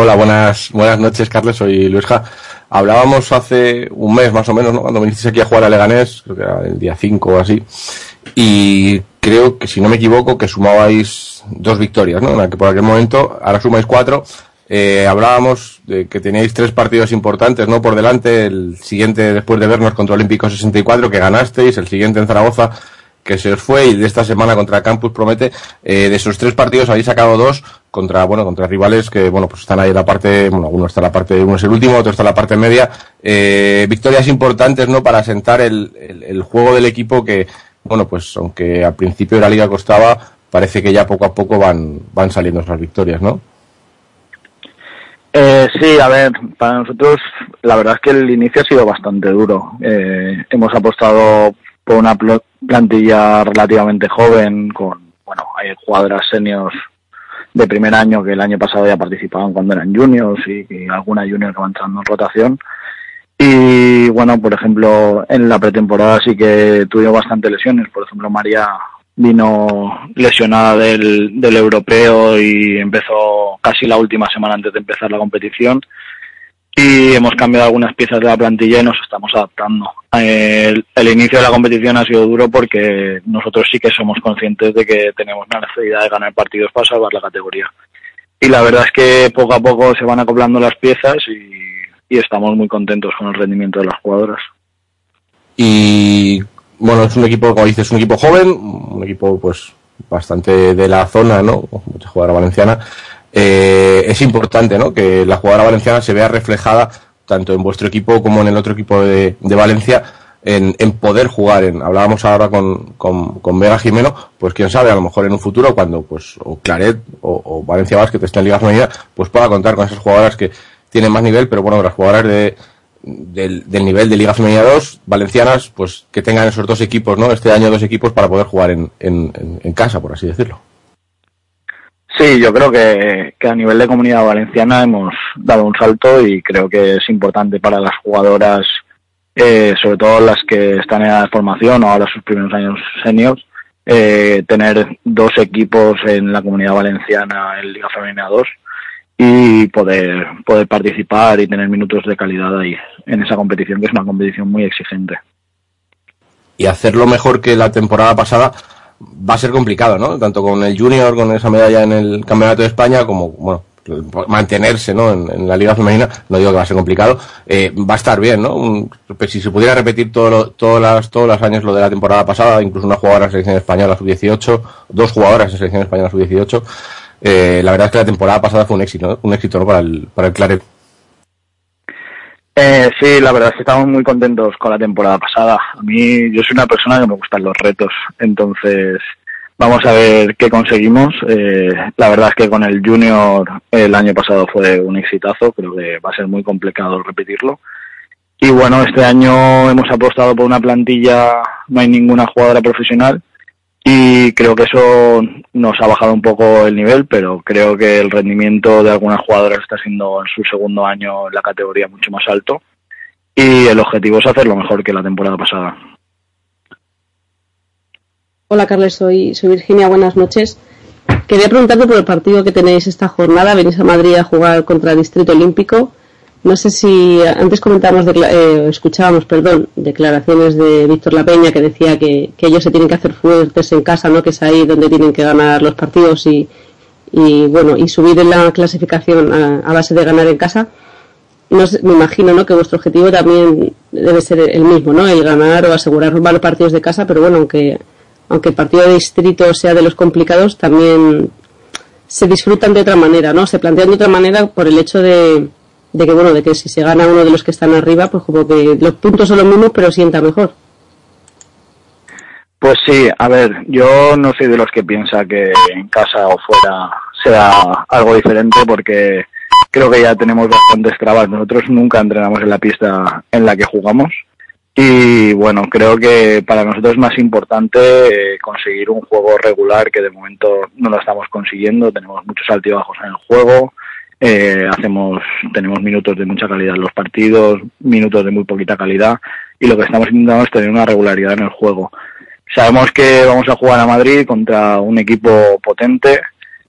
Hola, buenas, buenas noches, Carles. Soy Luis Ja. Hablábamos hace un mes más o menos, ¿no? Cuando viniste aquí a jugar a Leganés, creo que era el día 5 o así. Y creo que, si no me equivoco, que sumabais dos victorias, ¿no? En por aquel momento, ahora sumáis cuatro. Eh, hablábamos de que teníais tres partidos importantes, ¿no? Por delante, el siguiente después de vernos contra Olímpico 64, que ganasteis, el siguiente en Zaragoza, que se fue, y de esta semana contra Campus Promete, eh, de esos tres partidos habéis sacado dos contra, bueno, contra rivales que, bueno, pues están ahí en la parte, bueno, uno está la parte, uno es el último, otro está en la parte media, eh, victorias importantes, ¿no? Para sentar el, el, el juego del equipo que, bueno, pues aunque al principio de la liga costaba, parece que ya poco a poco van, van saliendo esas victorias, ¿no? Eh, sí, a ver, para nosotros la verdad es que el inicio ha sido bastante duro. Eh, hemos apostado por una pl- plantilla relativamente joven, con, bueno, hay jugadoras seniors de primer año que el año pasado ya participaban cuando eran juniors y, y alguna junior que va entrando en rotación. Y bueno, por ejemplo, en la pretemporada sí que tuvimos bastantes lesiones. Por ejemplo, María vino lesionada del, del europeo y empezó casi la última semana antes de empezar la competición. Y hemos cambiado algunas piezas de la plantilla y nos estamos adaptando. El, el inicio de la competición ha sido duro porque nosotros sí que somos conscientes de que tenemos la necesidad de ganar partidos para salvar la categoría. Y la verdad es que poco a poco se van acoplando las piezas y, y estamos muy contentos con el rendimiento de las jugadoras. Y bueno, es un equipo, como dices, un equipo joven, un equipo pues bastante de la zona, ¿no? Mucha jugadora valenciana. Eh, es importante, ¿no? Que la jugadora valenciana se vea reflejada tanto en vuestro equipo como en el otro equipo de, Valencia en, en poder jugar. En, hablábamos ahora con, con, con Vega Jimeno, pues quién sabe, a lo mejor en un futuro cuando pues o Claret o, Valencia Basket esté en Liga Femenina, pues pueda contar con esas jugadoras que tienen más nivel, pero bueno, las jugadoras de, del, nivel de Liga Femenina 2, valencianas, pues que tengan esos dos equipos, ¿no? Este año dos equipos para poder jugar en- en casa, por así decirlo. Sí, yo creo que, a nivel de comunidad valenciana hemos dado un salto y creo que es importante para las jugadoras, eh, sobre todo las que están en de formación o ahora sus primeros años seniors, eh, tener dos equipos en la comunidad valenciana en Liga Femenina 2 y poder, poder participar y tener minutos de calidad ahí en esa competición, que es una competición muy exigente. Y hacerlo mejor que la temporada pasada va a ser complicado, ¿no? Tanto con el Junior, con esa medalla en el Campeonato de España, como, bueno, mantenerse, ¿no? En, la Liga Femenina, no digo que va a ser complicado, eh, va a estar bien, ¿no? Un- pues si se pudiera repetir todo lo- todas las, todos los años lo de la temporada pasada, incluso una jugadora en selección española sub-18, dos jugadoras en selección española sub-18, eh, la verdad es que la temporada pasada fue un éxito, ¿no? Un éxito, ¿no? Para el, para el Claret. Eh, sí, la verdad es que estamos muy contentos con la temporada pasada. A mí, yo soy una persona que me gustan los retos, entonces vamos a ver qué conseguimos. Eh, la verdad es que con el Junior el año pasado fue un exitazo, creo que va a ser muy complicado repetirlo. Y bueno, este año hemos apostado por una plantilla, no hay ninguna jugadora profesional y creo que eso nos ha bajado un poco el nivel, pero creo que el rendimiento de algunas jugadoras está siendo en su segundo año en la categoría mucho más alto y el objetivo es hacerlo mejor que la temporada pasada. Hola Carles, soy, soy Virginia, buenas noches. Quería preguntarte por el partido que tenéis esta jornada. Venís a Madrid a jugar contra el Distrito Olímpico. No sé si antes comentábamos, eh, escuchábamos, perdón, declaraciones de Víctor La Peña que decía que, que ellos se tienen que hacer fuertes en casa, ¿no? Que es ahí donde tienen que ganar los partidos y, y bueno, y subir en la clasificación a, a base de ganar en casa. No sé, me imagino ¿no? que vuestro objetivo también debe ser el mismo, ¿no? El ganar o asegurar los partidos de casa, pero bueno, aunque, aunque el partido de distrito sea de los complicados, también se disfrutan de otra manera, ¿no? Se plantean de otra manera por el hecho de, de que, bueno, de que si se gana uno de los que están arriba, pues como que los puntos son los mismos, pero sienta mejor. Pues sí, a ver, yo no soy de los que piensa que en casa o fuera sea algo diferente porque creo que ya tenemos bastantes trabas. Nosotros nunca entrenamos en la pista en la que jugamos y bueno, creo que para nosotros es más importante eh, conseguir un juego regular que de momento no lo estamos consiguiendo. Tenemos muchos altibajos en el juego, eh, hacemos, tenemos minutos de mucha calidad en los partidos, minutos de muy poquita calidad y lo que estamos intentando es tener una regularidad en el juego. Sabemos que vamos a jugar a Madrid contra un equipo potente,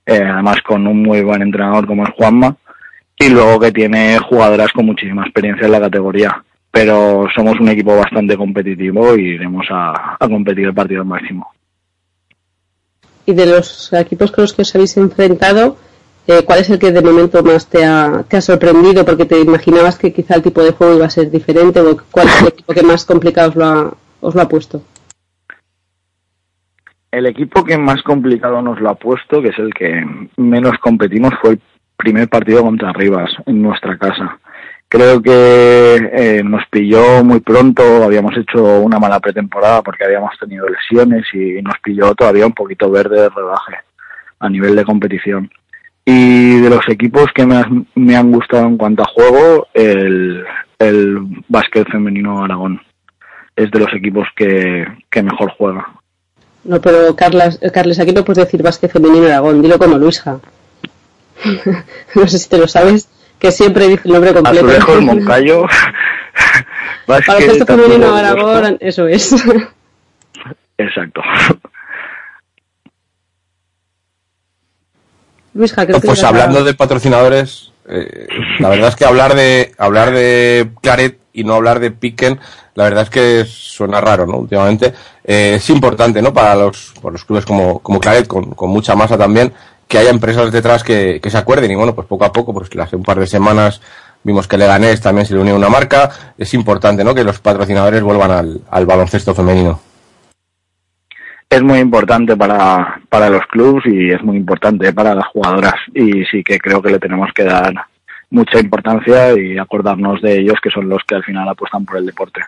eh, además con un muy buen entrenador como es Juanma, y luego que tiene jugadoras con muchísima experiencia en la categoría. Pero somos un equipo bastante competitivo y iremos a, a competir el partido al máximo. Y de los equipos con los que os habéis enfrentado, eh, ¿cuál es el que de momento más te ha, te ha sorprendido? Porque te imaginabas que quizá el tipo de juego iba a ser diferente, o cuál es el equipo que más complicado os lo ha, os lo ha puesto. El equipo que más complicado nos lo ha puesto, que es el que menos competimos, fue el primer partido contra Rivas en nuestra casa. Creo que eh, nos pilló muy pronto, habíamos hecho una mala pretemporada porque habíamos tenido lesiones y nos pilló todavía un poquito verde de rodaje a nivel de competición. Y de los equipos que me, me han gustado en cuanto a juego, el, el básquet femenino Aragón es de los equipos que, que mejor juega. No, pero Carlas, eh, Carles, aquí no puedes decir básquet femenino Aragón, dilo como Luisja. [LAUGHS] no sé si te lo sabes, que siempre dice el nombre completo. Azulejos, [LAUGHS] Moncayo, básquet, Baloncesto tanto femenino Aragón, eso es. Exacto. Creo que Pues hablando de patrocinadores, eh, la verdad es que hablar de hablar de Claret y no hablar de Piquen, la verdad es que suena raro, ¿no? Últimamente Eh, es importante, ¿no? Para los, para los clubes como, como Claret, con, con mucha masa también, que haya empresas detrás que, que se acuerden y bueno, pues poco a poco, pues hace un par de semanas vimos que Leganés también se le unió una marca, es importante, ¿no? Que los patrocinadores vuelvan al, al baloncesto femenino. Es muy importante para, para los clubes y es muy importante para las jugadoras y sí que creo que le tenemos que dar mucha importancia y acordarnos de ellos que son los que al final apuestan por el deporte.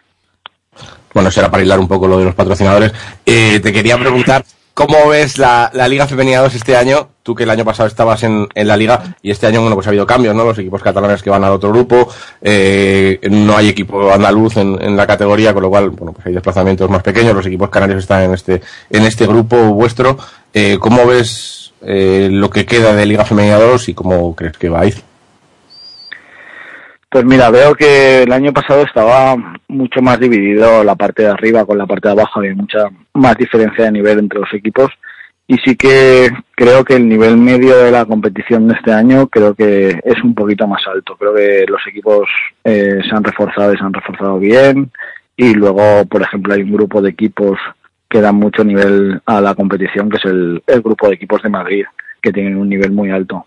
Bueno, será para hilar un poco lo de los patrocinadores. Eh, te quería preguntar, ¿cómo ves la, Liga Femenina 2 este año? Tú que el año pasado estabas en, en la Liga y este año, bueno, pues ha habido cambios, ¿no? Los equipos catalanes que van al otro grupo, eh, no hay equipo andaluz en, en la categoría, con lo cual, bueno, pues hay desplazamientos más pequeños, los equipos canarios están en este, en este grupo vuestro. Eh, ¿Cómo ves eh, lo que queda de Liga Femenina 2 y cómo crees que va a ir? Pues mira, veo que el año pasado estaba mucho más dividido la parte de arriba con la parte de abajo, había mucha más diferencia de nivel entre los equipos y sí que creo que el nivel medio de la competición de este año creo que es un poquito más alto. Creo que los equipos eh, se han reforzado y se han reforzado bien y luego, por ejemplo, hay un grupo de equipos que dan mucho nivel a la competición, que es el, el grupo de equipos de Madrid, que tienen un nivel muy alto.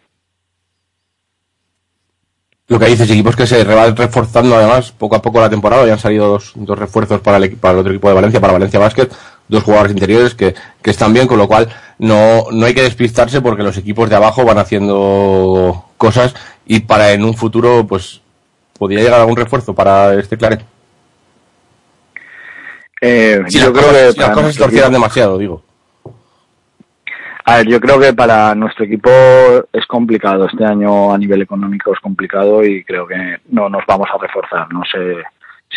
Lo que dices, equipos que se van reforzando además poco a poco la temporada, ya han salido dos, dos refuerzos para el, equi- para el otro equipo de Valencia, para Valencia Basket, dos jugadores interiores que, que están bien, con lo cual no, no hay que despistarse porque los equipos de abajo van haciendo cosas y para en un futuro pues podría llegar algún refuerzo para este Claret. Eh, Si yo creo cosas, que si las cosas torcieran demasiado, digo. A ver, yo creo que para nuestro equipo es complicado. Este año a nivel económico es complicado y creo que no nos vamos a reforzar. No sé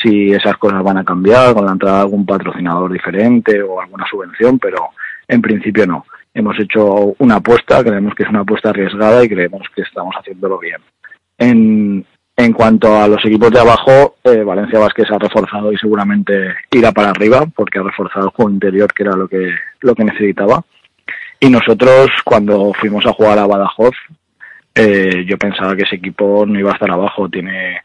si esas cosas van a cambiar con la entrada de algún patrocinador diferente o alguna subvención, pero en principio no. Hemos hecho una apuesta, creemos que es una apuesta arriesgada y creemos que estamos haciéndolo bien. En, en cuanto a los equipos de abajo, eh, Valencia Vázquez ha reforzado y seguramente irá para arriba porque ha reforzado el juego interior, que era lo que, lo que necesitaba. Y nosotros, cuando fuimos a jugar a Badajoz, eh, yo pensaba que ese equipo no iba a estar abajo. Tiene,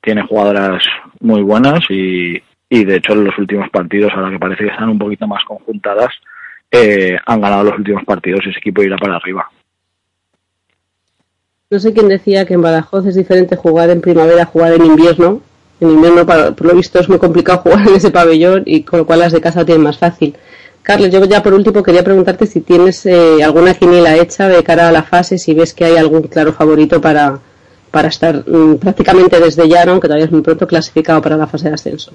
tiene jugadoras muy buenas y, y de hecho en los últimos partidos, ahora que parece que están un poquito más conjuntadas, eh, han ganado los últimos partidos y ese equipo irá para arriba. No sé quién decía que en Badajoz es diferente jugar en primavera a jugar en invierno. En invierno, por lo visto, es muy complicado [LAUGHS] jugar en ese pabellón y con lo cual las de casa tienen más fácil. Carlos, yo ya por último quería preguntarte si tienes eh, alguna quiniela hecha de cara a la fase, si ves que hay algún claro favorito para, para estar mm, prácticamente desde ya, aunque todavía es muy pronto, clasificado para la fase de ascenso.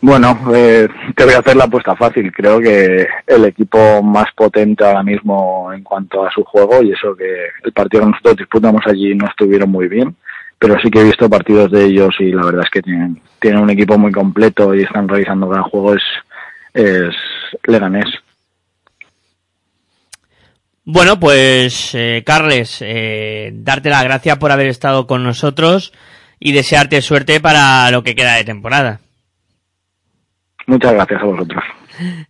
Bueno, eh, te voy a hacer la apuesta fácil. Creo que el equipo más potente ahora mismo en cuanto a su juego, y eso que el partido que nosotros disputamos allí no estuvieron muy bien, pero sí que he visto partidos de ellos y la verdad es que tienen, tienen un equipo muy completo y están realizando gran juego, es, es Leganés. Bueno, pues eh, Carles, eh, darte las gracias por haber estado con nosotros y desearte suerte para lo que queda de temporada. Muchas gracias a vosotros.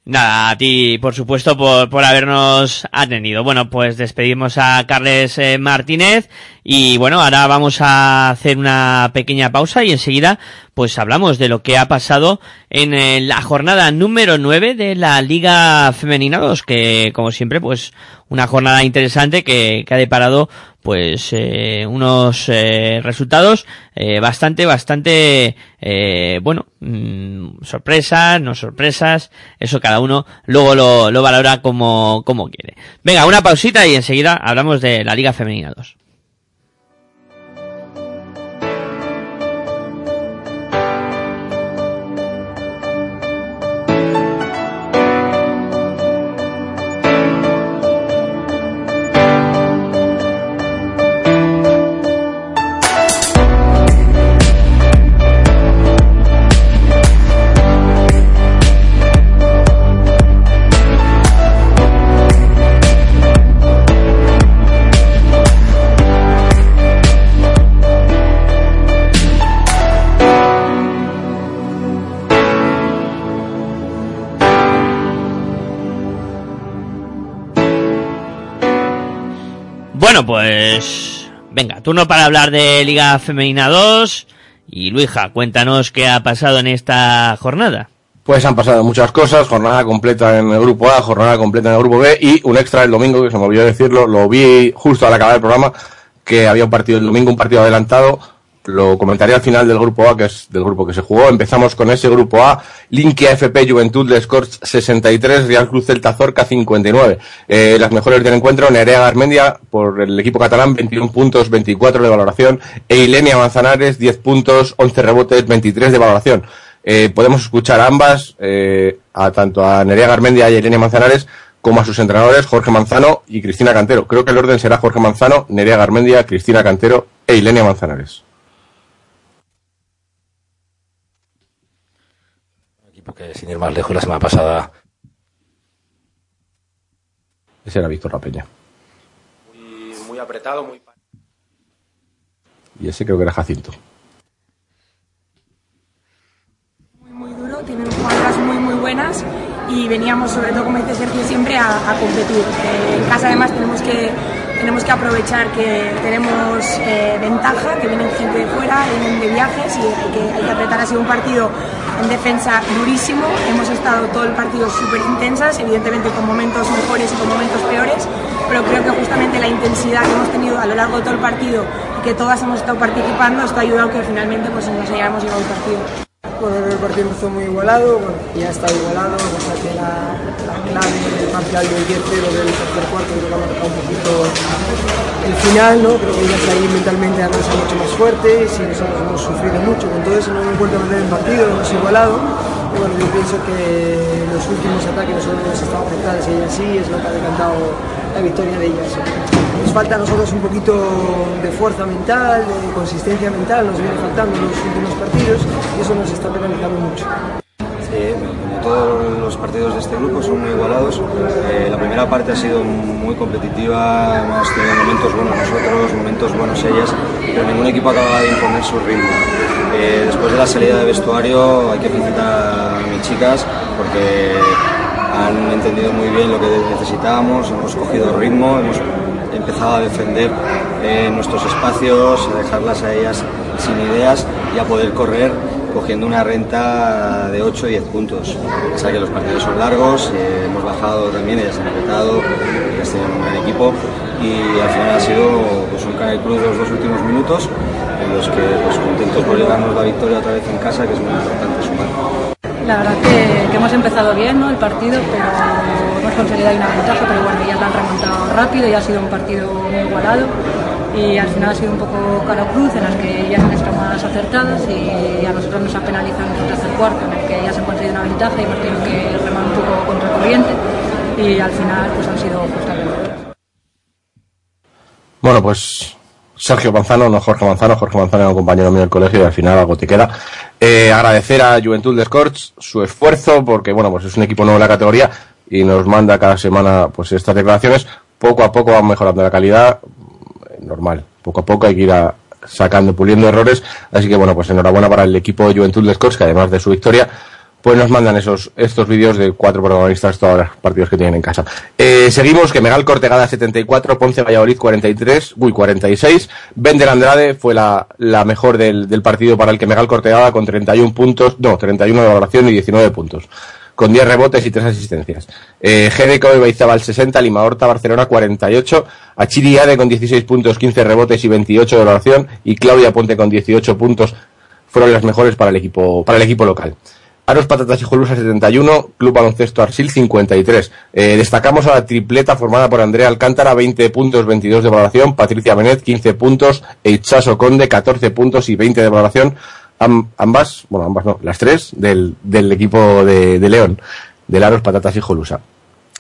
Nada, a ti, por supuesto, por, por habernos atendido. Bueno, pues despedimos a Carles eh, Martínez y bueno, ahora vamos a hacer una pequeña pausa y enseguida pues hablamos de lo que ha pasado en eh, la jornada número 9 de la Liga Femenina 2, que como siempre pues una jornada interesante que, que ha deparado pues eh, unos eh, resultados eh, bastante, bastante, eh, bueno, mm, sorpresas, no sorpresas, eso cada uno luego lo, lo valora como, como quiere. Venga, una pausita y enseguida hablamos de la Liga Femenina 2. Bueno, pues venga, turno para hablar de Liga Femenina 2 y Luija, cuéntanos qué ha pasado en esta jornada. Pues han pasado muchas cosas, jornada completa en el grupo A, jornada completa en el grupo B y un extra el domingo, que se me olvidó decirlo, lo vi justo al acabar el programa, que había un partido el domingo, un partido adelantado, lo comentaré al final del grupo A, que es del grupo que se jugó. Empezamos con ese grupo A, Linkia FP Juventud de Scorch 63, Real Cruz Celta Zorca 59. Eh, las mejores del encuentro, Nerea Garmendia por el equipo catalán, 21 puntos, 24 de valoración, e Manzanares, 10 puntos, 11 rebotes, 23 de valoración. Eh, podemos escuchar ambas, eh, a tanto a Nerea Garmendia y a Ilenia Manzanares, como a sus entrenadores Jorge Manzano y Cristina Cantero. Creo que el orden será Jorge Manzano, Nerea Garmendia, Cristina Cantero e Ilenia Manzanares. Porque sin ir más lejos, la semana pasada Ese era Víctor La Peña. muy, muy apretado, muy Y ese creo que era Jacinto. muy duro, tienen jugadoras muy muy buenas y veníamos sobre todo como dice Sergio siempre a, a competir. Eh, en casa además tenemos que tenemos que aprovechar que tenemos eh, ventaja, que vienen gente de fuera, vienen de viajes y que, hay que apretar. Ha sido un partido en defensa durísimo, hemos estado todo el partido súper intensas, evidentemente con momentos mejores y con momentos peores, pero creo que justamente la intensidad que hemos tenido a lo largo de todo el partido y que todas hemos estado participando, esto ha ayudado que finalmente pues, nos hayamos llevado el partido. Bueno, el partido empezó muy igualado, bueno, ya está igualado, sea que la, la clave del parcial del 10-0 del tercer cuarto creo que ha marcado un poquito el final, ¿no? Creo que ellas ahí mentalmente han sido mucho más fuertes y nosotros hemos sufrido mucho con todo eso, no hemos vuelto a perder el partido, hemos igualado. Y bueno, yo pienso que los últimos ataques nosotros hemos estado afectados y ellas sí, es lo que ha decantado la victoria de ellas. Nos falta a nosotros un poquito de fuerza mental, de consistencia mental, nos viene faltando en los últimos partidos y eso nos está penalizando mucho. Sí, como todos los partidos de este grupo son muy igualados. Eh, la primera parte ha sido muy competitiva, hemos tenido momentos buenos nosotros, momentos buenos ellas, pero ningún equipo acaba de imponer su ritmo. Eh, después de la salida de vestuario hay que felicitar a mis chicas porque han entendido muy bien lo que necesitábamos, hemos cogido ritmo, hemos empezado a defender eh, nuestros espacios, a dejarlas a ellas sin ideas y a poder correr cogiendo una renta de 8 o 10 puntos. O sea que los partidos son largos, eh, hemos bajado también, ellas han apretado, ellas tienen un gran equipo y al final ha sido pues, un Canal Cruz los dos últimos minutos en los que pues, contentos por llevarnos la victoria otra vez en casa, que es muy importante sumar. La verdad que, que hemos empezado bien ¿no? el partido, pero hemos conseguido ahí una ventaja, pero bueno, ya la han remontado rápido y ha sido un partido muy igualado y al final ha sido un poco cara cruz en las que ya han estado más acertadas y a nosotros nos ha penalizado en el tercer cuarto en el que ya se ha conseguido una ventaja y hemos tenido que remar un poco contra corriente y al final pues han sido justas vencedoras. Bueno, pues Sergio Manzano, no Jorge Manzano, Jorge Manzano era un compañero mío del colegio y al final algo te queda. Eh, agradecer a Juventud de Scorch su esfuerzo, porque bueno, pues es un equipo nuevo en la categoría y nos manda cada semana pues estas declaraciones. Poco a poco van mejorando la calidad, normal. Poco a poco hay que ir a- sacando, puliendo errores. Así que bueno, pues enhorabuena para el equipo de Juventud de Scorch, que además de su victoria, pues nos mandan esos estos vídeos de cuatro protagonistas todos los partidos que tienen en casa. Eh, seguimos que Megal Cortegada 74, Ponce Valladolid 43, uy 46, Bender Andrade fue la, la mejor del, del partido para el que Megal Cortegada con 31 puntos, no, 31 de valoración y 19 puntos. Con 10 rebotes y 3 asistencias. Eh, GDK de Baizabal 60, Lima Horta Barcelona 48, Achiri Ade con 16 puntos, 15 rebotes y 28 de valoración y Claudia Ponte con 18 puntos fueron las mejores para el equipo, para el equipo local. Aros Patatas y Jolusa 71, Club Baloncesto Arsil 53. Eh, destacamos a la tripleta formada por Andrea Alcántara, 20 puntos, 22 de valoración, Patricia Benet, 15 puntos, Eichaso Conde, 14 puntos y 20 de valoración. Am- ambas, bueno, ambas no, las tres del, del equipo de, de León, del Aros Patatas y Jolusa.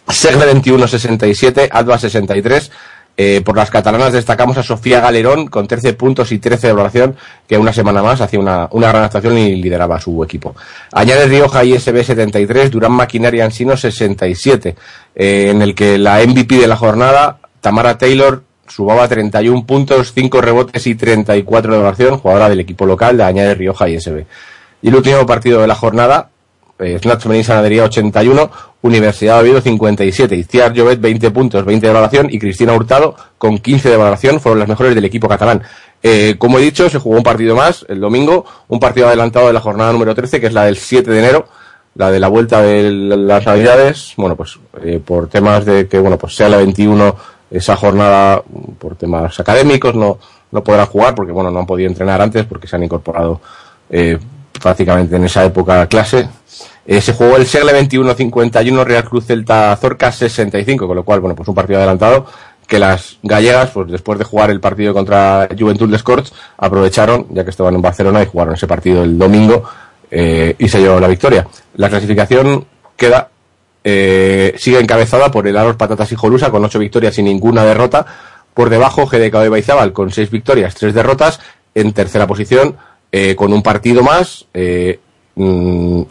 Segle 21-67, Adva 63. Eh, por las catalanas destacamos a Sofía Galerón con 13 puntos y 13 de valoración, que una semana más hacía una, una gran actuación y lideraba su equipo. Añade Rioja ISB 73, Durán Maquinaria Ansino 67, eh, en el que la MVP de la jornada, Tamara Taylor, subaba 31 puntos, 5 rebotes y 34 de valoración, jugadora del equipo local de Añade Rioja ISB. Y el último partido de la jornada, eh, Snatch Femenil Sanadería 81, Universidad de Oviedo 57, Iciar Llobet 20 puntos, 20 de valoración y Cristina Hurtado con 15 de valoración fueron las mejores del equipo catalán. Eh, como he dicho, se jugó un partido más el domingo, un partido adelantado de la jornada número 13, que es la del 7 de enero, la de la vuelta de las Navidades, bueno, pues eh, por temas de que, bueno, pues sea la 21 esa jornada, por temas académicos, no, no podrán jugar porque, bueno, no han podido entrenar antes porque se han incorporado eh, prácticamente en esa época a clase. Eh, se jugó el Segle 21-51 Real Cruz Celta Zorca 65, con lo cual, bueno, pues un partido adelantado que las gallegas, pues después de jugar el partido contra Juventud de Scorch, aprovecharon, ya que estaban en Barcelona, y jugaron ese partido el domingo eh, y se llevó la victoria. La clasificación queda eh, sigue encabezada por el Aros Patatas y Jolusa con ocho victorias y ninguna derrota. Por debajo, GDK de Baizabal con seis victorias, tres derrotas. En tercera posición, eh, con un partido más. Eh, mm,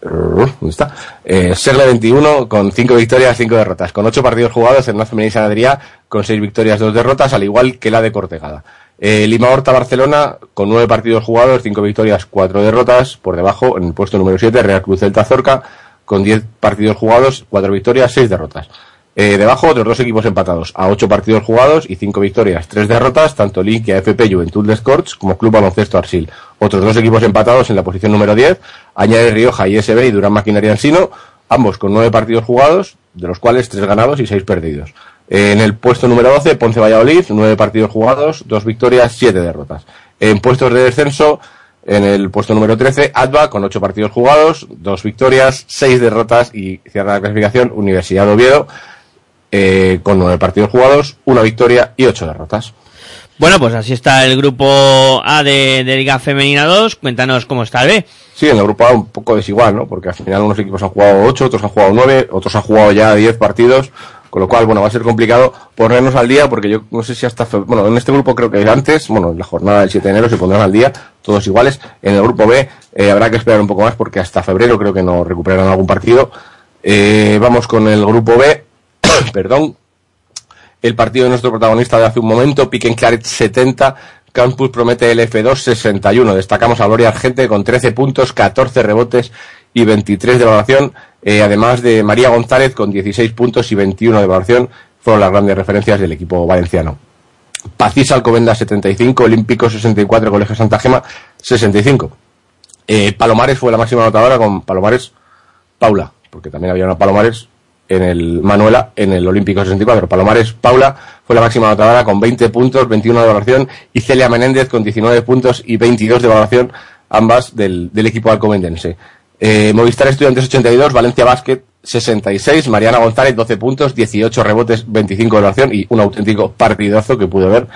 ¿Dónde está? Eh, Serle 21 con 5 victorias, 5 derrotas. Con 8 partidos jugados, Naz Femenil Sanadería con 6 victorias, 2 derrotas, al igual que la de Cortegada. Lima Horta Barcelona con 9 partidos jugados, 5 victorias, 4 derrotas. Por debajo, en el puesto número 7, Real Cruz Celta Zorca con 10 partidos jugados, 4 victorias, 6 derrotas. Eh, debajo, otros dos equipos empatados a 8 partidos jugados y 5 victorias, 3 derrotas, tanto Linkia FP Juventud de Scorch como Club Baloncesto Arsil. Otros dos equipos empatados en la posición número 10, añade Rioja ISB y Durán Maquinaria Ansino, ambos con 9 partidos jugados, de los cuales 3 ganados y 6 perdidos. Eh, en el puesto número 12, Ponce Valladolid, 9 partidos jugados, 2 victorias, 7 derrotas. En puestos de descenso, en el puesto número 13, Adva, con 8 partidos jugados, 2 victorias, 6 derrotas y cierra la clasificación Universidad de Oviedo, eh, con 9 partidos jugados, 1 victoria y 8 derrotas. Bueno, pues así está el grupo A de, de Liga Femenina 2. Cuéntanos cómo está el B. Sí, en el grupo A un poco desigual, ¿no? Porque al final unos equipos han jugado 8, otros han jugado 9, otros han jugado ya 10 partidos, con lo cual, bueno, va a ser complicado ponernos al día porque yo no sé si hasta, bueno, en este grupo creo que antes, bueno, en la jornada del 7 de enero se pondrán al día, todos iguales. En el grupo B eh, habrá que esperar un poco más porque hasta febrero creo que no recuperarán algún partido. Eh, vamos con el grupo B, [COUGHS] perdón, el partido de nuestro protagonista de hace un momento, Piquen Claret 70, Campus promete LF2 61. Destacamos a Gloria Argente con 13 puntos, 14 rebotes y 23 de valoración, eh, además de María González con 16 puntos y 21 de valoración, fueron las grandes referencias del equipo valenciano. Pacís Alcobenda 75, Olímpico 64, Colegio Santa Gema 65. Eh, Palomares fue la máxima anotadora con Palomares Paula, porque también había una Palomares en el Manuela en el Olímpico 64. Palomares Paula fue la máxima anotadora con 20 puntos, 21 de valoración y Celia Menéndez con 19 puntos y 22 de valoración, ambas del, del equipo alcobendense. Eh, Movistar Estudiantes 82, Valencia Basket 66, Mariana González 12 puntos, 18 rebotes, 25 de valoración y un auténtico partidazo que pude ver.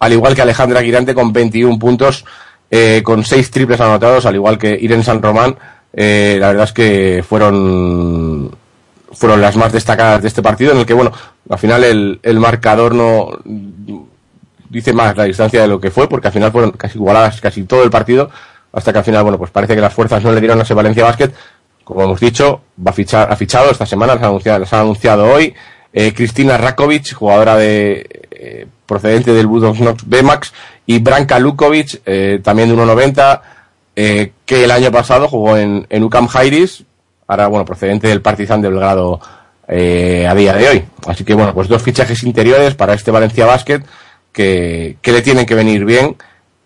Al igual que Alejandra Girante con 21 puntos, eh, con 6 triples anotados, al igual que Irene San Román. Eh, la verdad es que fueron fueron las más destacadas de este partido, en el que, bueno, al final el, el marcador no dice más la distancia de lo que fue, porque al final fueron casi igualadas casi todo el partido, hasta que al final, bueno, pues parece que las fuerzas no le dieron a ese Valencia Basket. Como hemos dicho, va a fichar, ha fichado esta semana, las ha anunciado, las ha anunciado hoy. Eh, Cristina Rakovic, jugadora de, eh, procedente del Budoksnox Bmax, y Branka Lukovic, eh, también de 1.90, eh, que el año pasado jugó en, en UCAM Jairis, ahora, bueno, procedente del Partizan de Belgrado eh, a día de hoy. Así que, bueno, pues dos fichajes interiores para este Valencia Basket que, que le tienen que venir bien.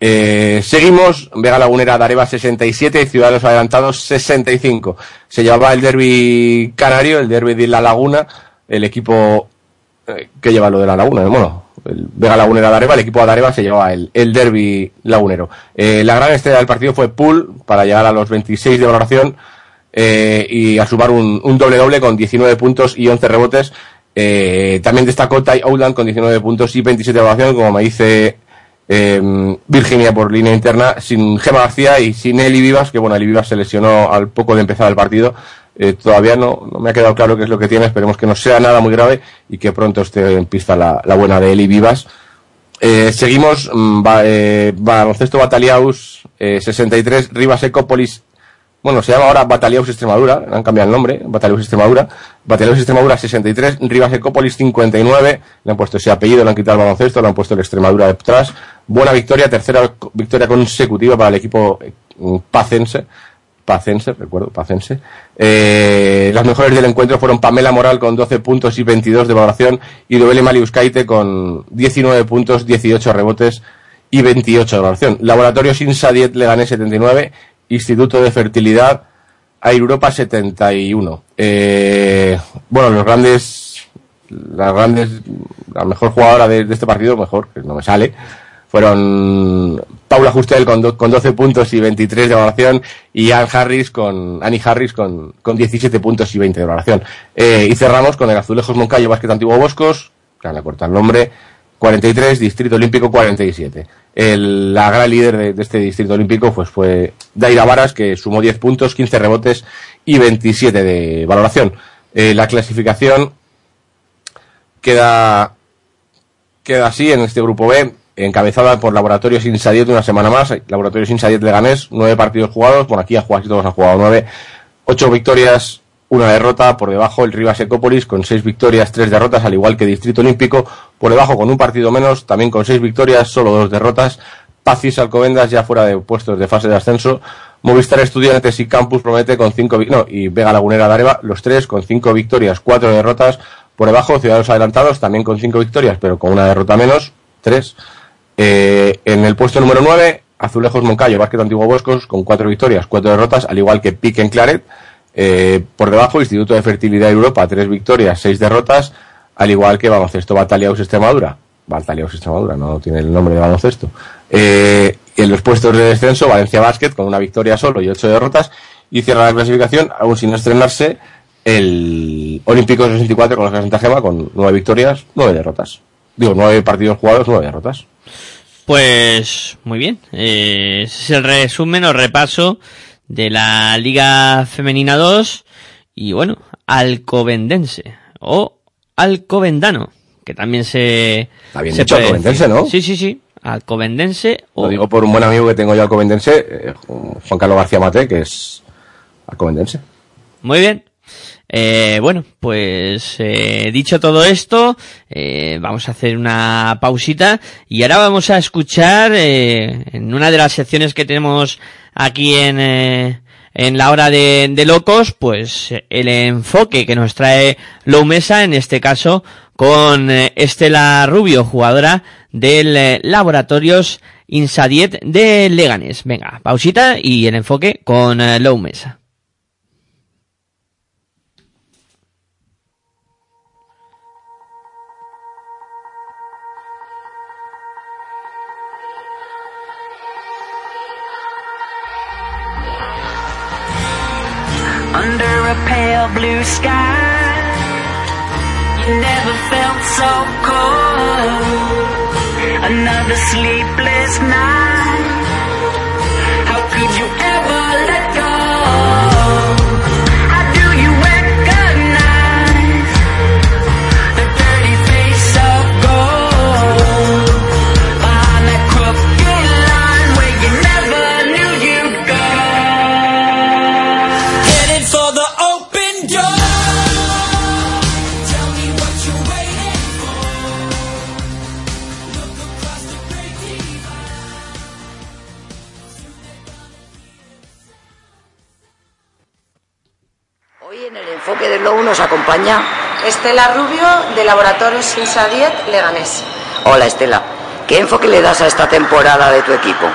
Eh, seguimos, Vega Lagunera Dareva 67 y Ciudadanos Adelantados 65. Se llevaba el derby canario, el derby de La Laguna, el equipo eh, que lleva lo de La Laguna, bueno, el Vega Lagunera Dareva, el equipo de Dareva se llevaba el, el derby lagunero. Eh, la gran estrella del partido fue Pool para llegar a los 26 de valoración eh, y a sumar un, doble doble con 19 puntos y 11 rebotes. Eh, también destacó Ty Outland con 19 puntos y 27 de valoración, como me dice eh, Virginia por línea interna, sin Gema García y sin Eli Vivas, que bueno, Eli Vivas se lesionó al poco de empezar el partido. Eh, todavía no, no me ha quedado claro qué es lo que tiene, esperemos que no sea nada muy grave y que pronto esté en pista la, la buena de Eli Vivas. Eh, seguimos, mm, ba- eh, baloncesto Bataliaus eh, 63, Rivas Ecópolis bueno, se llama ahora Bataliaus Extremadura, han cambiado el nombre, Bataliaus Extremadura, Bataliaus Extremadura 63, Rivas Ecópolis 59, le han puesto ese apellido, le han quitado el baloncesto, le han puesto el Extremadura detrás, buena victoria, tercera victoria consecutiva para el equipo eh, pacense, pacense, recuerdo, pacense. Eh, las mejores del encuentro fueron Pamela Moral con 12 puntos y 22 de valoración y Dobele Maliuskaite con 19 puntos, 18 rebotes y 28 de valoración. Laboratorios Insadiet Leganés 79, Instituto de Fertilidad a Europa 71. Eh, bueno, los grandes, las grandes, la mejor jugadora de este partido, mejor, que no me sale, fueron Paula Justel con, do- con 12 puntos y 23 de valoración y Ann Harris con, Annie Harris con, con 17 puntos y 20 de valoración. Eh, y cerramos con el Azulejos Moncayo Básquet Antiguo Boscos, le corta el nombre, 43, Distrito Olímpico 47. El, la gran líder de, de este Distrito Olímpico pues fue Daira Varas, que sumó 10 puntos, 15 rebotes y 27 de valoración. Eh, la clasificación queda, queda así en este grupo B, encabezada por Laboratorios Insadiet una semana más. Laboratorios Insadiet Leganés, nueve partidos jugados. Bueno, aquí a jugar todos han jugado nueve. Ocho victorias, una derrota. Por debajo el Rivas Ecópolis con seis victorias, tres derrotas, al igual que Distrito Olímpico. Por debajo con un partido menos, también con seis victorias, solo dos derrotas. Pacis Alcobendas ya fuera de puestos de fase de ascenso. Movistar Estudiantes y Campus Promete con cinco, no, y Vega Lagunera Dareva, los tres con cinco victorias, cuatro derrotas. Por debajo, Ciudadanos Adelantados también con cinco victorias, pero con una derrota menos, tres. Eh, en el puesto número 9, Azulejos Moncayo, Básquet Antiguo Boscos, con cuatro victorias, cuatro derrotas, al igual que Pique en Claret. Eh, por debajo, Instituto de Fertilidad Europa, tres victorias, seis derrotas, al igual que Baloncesto Bataliaus Extremadura. Bataliaus Extremadura, no tiene el nombre de baloncesto. Eh, en los puestos de descenso, Valencia Basket, con una victoria solo y ocho derrotas. Y cierra la clasificación, aún sin estrenarse, el Olímpico 64 con la Santa Gema, con nueve victorias, nueve derrotas. Digo, nueve partidos jugados, nueve derrotas. Pues muy bien, eh, ese es el resumen o repaso de la Liga Femenina 2 y bueno, Alcobendense o Alcobendano, que también se... Está bien se dicho, puede alcobendense, decir. ¿no? Sí, sí, sí, Alcobendense o... Lo digo por un buen amigo que tengo yo alcobendense, eh, Juan Carlos García Mate, que es alcobendense. Muy bien. Eh, bueno, pues eh, dicho todo esto, eh, vamos a hacer una pausita y ahora vamos a escuchar eh, en una de las secciones que tenemos aquí en, eh, en la hora de, de locos, pues el enfoque que nos trae Lou Mesa, en este caso con eh, Estela Rubio, jugadora del Laboratorios Insadiet de Leganés. Venga, pausita y el enfoque con Lou Mesa. Under a pale blue sky. You never felt so cold. Another sleepless night. Estela Rubio, de Laboratorios Insadiet, Leganés. Hola Estela, ¿qué enfoque le das a esta temporada de tu equipo?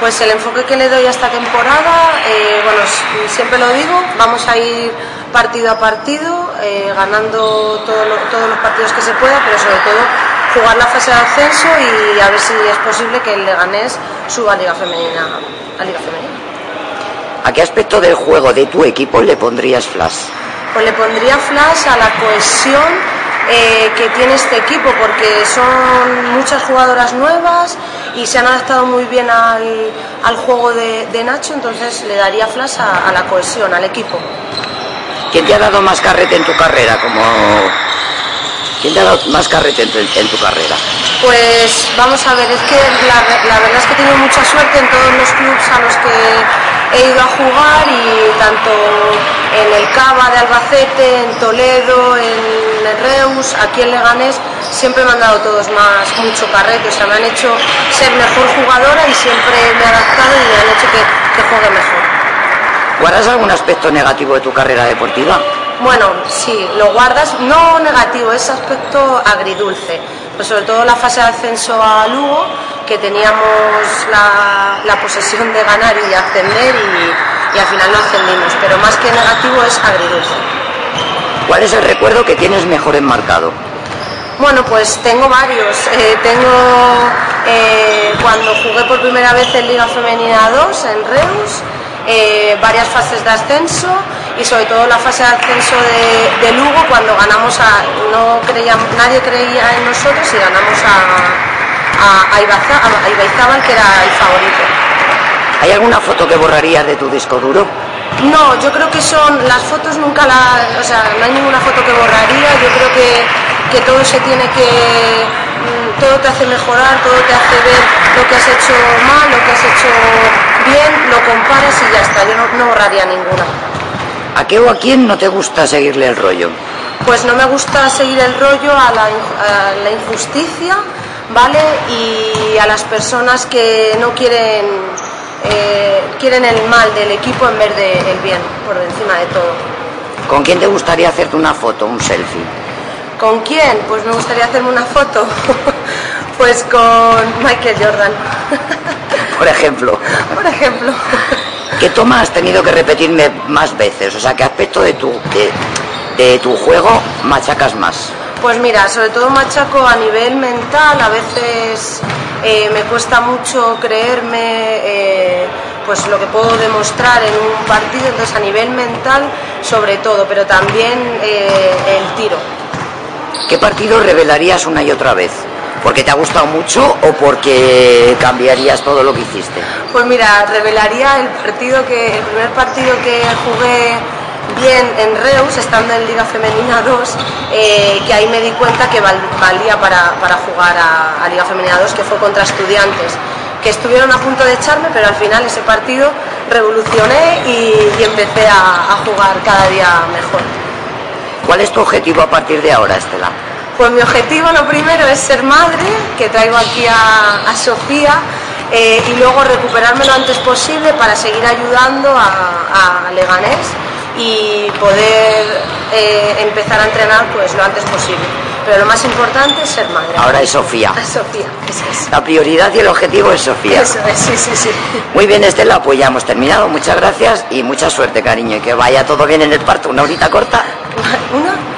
Pues el enfoque que le doy a esta temporada, eh, bueno, siempre lo digo, vamos a ir partido a partido, eh, ganando todo lo- todos los partidos que se pueda, pero sobre todo jugar la fase de ascenso y a ver si es posible que el Leganés suba a Liga Femenina. A Liga Femenina. ¿A qué aspecto del juego de tu equipo le pondrías flash? Pues le pondría flash a la cohesión eh, que tiene este equipo, porque son muchas jugadoras nuevas y se han adaptado muy bien al, al juego de, de Nacho, entonces le daría flash a, a la cohesión, al equipo. ¿Quién te ha dado más carrete en tu carrera? Como... ¿Quién te ha dado más carrete en tu, en tu carrera? Pues vamos a ver, es que la, la verdad es que he tenido mucha suerte en todos los clubes a los que he ido a jugar y tanto en el Cava de Albacete, en Toledo, en Reus, aquí en Leganés, siempre me han dado todos más mucho carrete, o sea, me han hecho ser mejor jugadora y siempre me he adaptado y me han hecho que, que juegue mejor. ¿Guardas algún aspecto negativo de tu carrera deportiva? Bueno, sí, lo guardas, no negativo, es aspecto agridulce. Pues sobre todo la fase de ascenso a Lugo, que teníamos la, la posesión de ganar y de ascender y, y al final no ascendimos. Pero más que negativo es agridulce. ¿Cuál es el recuerdo que tienes mejor enmarcado? Bueno, pues tengo varios. Eh, tengo eh, cuando jugué por primera vez en Liga Femenina 2 en Reus, eh, varias fases de ascenso y sobre todo la fase de ascenso de, de Lugo cuando ganamos a. No creíamos, nadie creía en nosotros y ganamos a, a, a Ibaza- a Ibaizábal, que era el favorito. ¿Hay alguna foto que borrarías de tu disco duro? No, yo creo que son las fotos nunca las, o sea, no hay ninguna foto que borraría. Yo creo que, que todo se tiene que, mm, todo te hace mejorar, todo te hace ver lo que has hecho mal, lo que has hecho bien, lo comparas y ya está. Yo no, no borraría ninguna. ¿A qué o a quién no te gusta seguirle el rollo? Pues no me gusta seguir el rollo a la, inju- a la injusticia, ¿vale? Y a las personas que no quieren, eh, quieren el mal del equipo en vez del bien, por encima de todo. ¿Con quién te gustaría hacerte una foto, un selfie? ¿Con quién? Pues me gustaría hacerme una foto. [LAUGHS] pues con Michael Jordan, [LAUGHS] Por ejemplo. por ejemplo. ¿Qué toma has tenido que repetirme más veces? O sea, ¿qué aspecto de tu, de, de tu juego machacas más? Pues mira, sobre todo machaco a nivel mental, a veces eh, me cuesta mucho creerme eh, pues lo que puedo demostrar en un partido, entonces a nivel mental sobre todo, pero también eh, el tiro. ¿Qué partido revelarías una y otra vez? ¿Porque te ha gustado mucho o porque cambiarías todo lo que hiciste? Pues mira, revelaría el partido que, el primer partido que jugué bien en Reus, estando en Liga Femenina 2, eh, que ahí me di cuenta que val- valía para, para jugar a, a Liga Femenina 2, que fue contra estudiantes, que estuvieron a punto de echarme, pero al final ese partido revolucioné y, y empecé a, a jugar cada día mejor. ¿Cuál es tu objetivo a partir de ahora, Estela? Pues mi objetivo lo primero es ser madre, que traigo aquí a, a Sofía, eh, y luego recuperarme lo antes posible para seguir ayudando a, a Leganés y poder eh, empezar a entrenar pues lo antes posible. Pero lo más importante es ser madre. Ahora es Sofía. A Sofía, eso es. La prioridad y el objetivo es Sofía. Eso es, sí, sí, sí. Muy bien, Estela, pues ya hemos terminado. Muchas gracias y mucha suerte, cariño. Y que vaya todo bien en el parto. ¿Una horita corta? ¿Una?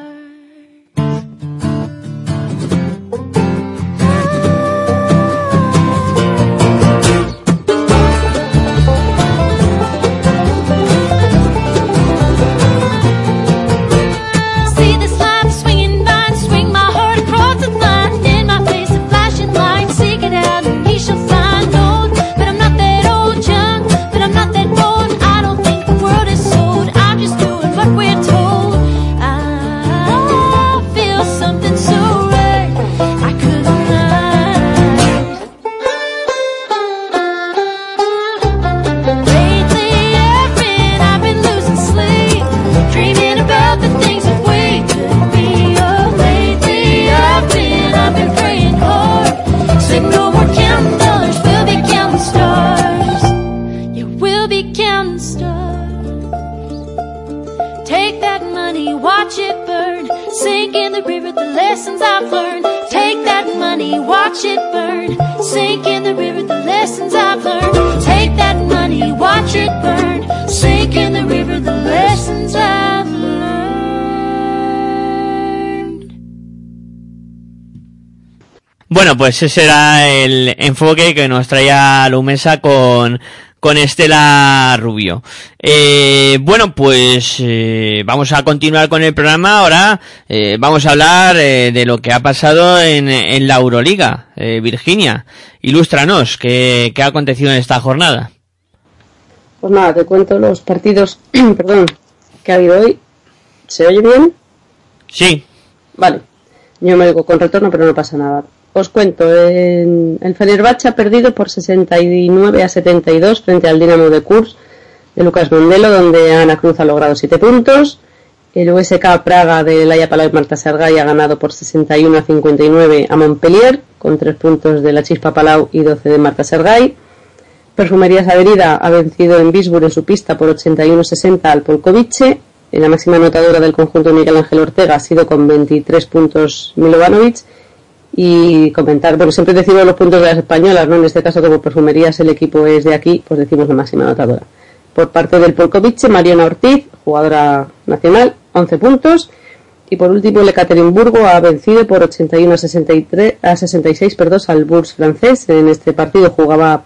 watch it burn. Sink in the river, the lessons I've learned. Take that money, watch it burn. Sink in the river, the lessons I've learned. Take that money, watch it burn. Sink in the river, the lessons I've learned. Bueno, pues ese era el enfoque que nos traía Lumesa con, con Estela Rubio. Eh, bueno, pues eh, vamos a continuar con el programa. Ahora eh, vamos a hablar eh, de lo que ha pasado en, en la Euroliga. Eh, Virginia, ilústranos, ¿qué, ¿qué ha acontecido en esta jornada? Pues nada, te cuento los partidos, [CLEARS THROAT] perdón, que ha habido hoy. ¿Se oye bien? Sí. Vale. Yo me digo con retorno, pero no pasa nada. Os cuento, en- el Fenerbahce ha perdido por 69 a 72 frente al Dinamo de Kurs de Lucas Mondelo, donde Ana Cruz ha logrado 7 puntos. El USK Praga de Laia Palau y Marta Sergay ha ganado por 61 a 59 a Montpellier, con 3 puntos de la Chispa Palau y 12 de Marta Sergay. Perfumerías Avenida ha vencido en Bisburg en su pista por 81-60 al Polkovice. La máxima anotadora del conjunto Miguel Ángel Ortega ha sido con 23 puntos Milovanovic. Y comentar, bueno, siempre decimos los puntos de las españolas, ¿no? En este caso, como Perfumerías el equipo es de aquí, pues decimos la máxima anotadora. Por parte del Polkovice, Mariana Ortiz, jugadora nacional, 11 puntos. Y por último, el Ekaterimburgo ha vencido por 81 a, 63, a 66 perdón, al Bourse francés. En este partido jugaba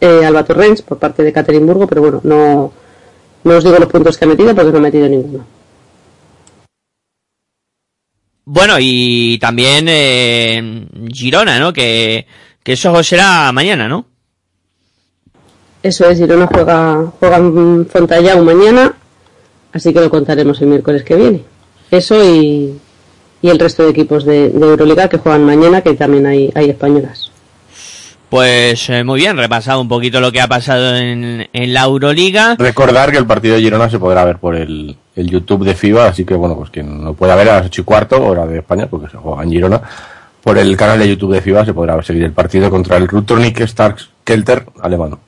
eh, Alba Torrens por parte de Ekaterimburgo, pero bueno, no, no os digo los puntos que ha metido porque no ha metido ninguno. Bueno, y también eh, Girona, ¿no? Que, que eso será mañana, ¿no? Eso es, Girona juega, juega en Fontallau mañana, así que lo contaremos el miércoles que viene. Eso y, y el resto de equipos de, de Euroliga que juegan mañana, que también hay, hay españolas. Pues eh, muy bien, repasado un poquito lo que ha pasado en, en la Euroliga. Recordar que el partido de Girona se podrá ver por el, el YouTube de FIBA, así que bueno, pues quien lo pueda ver a las 8 y cuarto, hora de España, porque se juega en Girona, por el canal de YouTube de FIBA se podrá seguir el partido contra el Rutornik Starks Kelter alemán.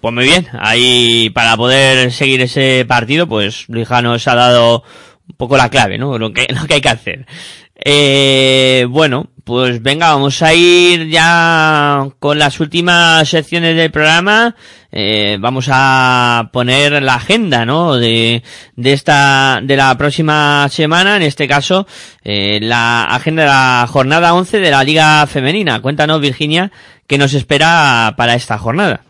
Pues muy bien, ahí para poder seguir ese partido, pues Luija nos ha dado un poco la clave, ¿no? Lo que, [LAUGHS] lo que hay que hacer. Eh, bueno, pues venga, vamos a ir ya con las últimas secciones del programa. Eh, vamos a poner la agenda, ¿no? De, de esta, de la próxima semana, en este caso, eh, la agenda de la jornada 11 de la Liga Femenina. Cuéntanos, Virginia, qué nos espera para esta jornada.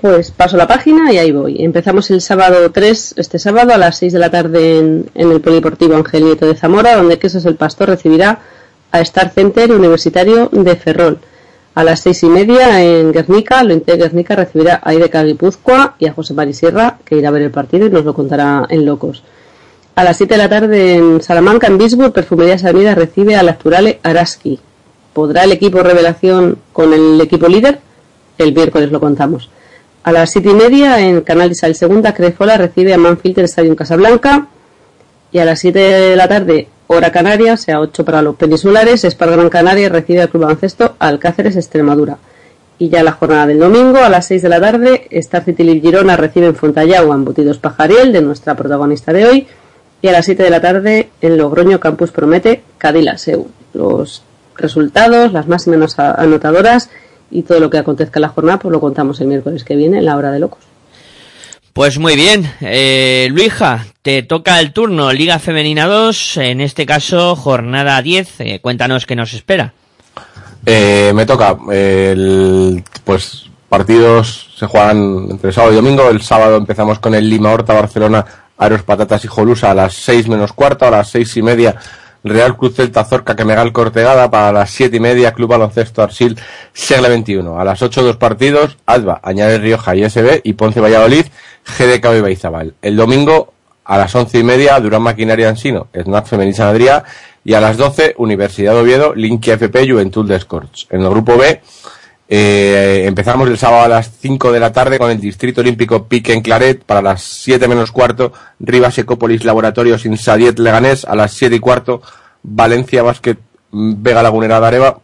Pues paso la página y ahí voy. Empezamos el sábado 3, este sábado a las 6 de la tarde en, el Polideportivo Ángel Nieto de Zamora, donde Quesos el Pastor recibirá a Star Center Universitario de Ferrol. A las seis y media en Guernica, lo de Guernica recibirá a IDK Guipúzcoa y a José Mari Sierra, que irá a ver el partido y nos lo contará en Locos. A las 7 de la tarde en Salamanca, en Bisburg, Perfumerías Avenida recibe a la Acturale Araski. ¿Podrá el equipo revelación con el equipo líder? El miércoles lo contamos. A las siete y media en Canal Isabel Segunda, Crefola recibe a Manfilter Stadium Casablanca. Y a las 7 de la tarde, hora canaria, o sea 8 para los peninsulares, Espar Gran Canaria recibe al Club Baloncesto Alcáceres Extremadura. Y ya la jornada del domingo, a las 6 de la tarde, Star City Lille Girona recibe en Fontallau a Embutidos Pajariel, de nuestra protagonista de hoy. Y a las 7 de la tarde, en Logroño Campus Promete, Cadila Seu. Los resultados, las máximas anotadoras y todo lo que acontezca en la jornada, pues lo contamos el miércoles que viene en la hora de locos. Pues muy bien, eh, Luija, te toca el turno, Liga Femenina 2, en este caso jornada 10, eh, cuéntanos qué nos espera. Eh, me toca, el, pues partidos se juegan entre sábado y domingo, el sábado empezamos con el Lima Horta Barcelona, Aros Patatas y Jolusa a las 6 menos cuarto, a las seis y media Real Cruz Celta Zorca Quemegal Cortegada para las siete y media Club Baloncesto Arsil Segle 21. A las 8 dos partidos Alba, Añade Rioja y SB y Ponce Valladolid GDK y Baizabal. El domingo a las once y media Durán Maquinaria Ansino, Snack Femenil San Adrià y a las 12 Universidad de Oviedo Linky FP Juventud de Scorch. En el grupo B eh, empezamos el sábado a las 5 de la tarde con el Distrito Olímpico Pique en Claret. Para las 7 menos cuarto, Rivas Ecópolis Laboratorios Insadiet Leganés. A las 7 y cuarto, Valencia Basket Vega Lagunera de Areva.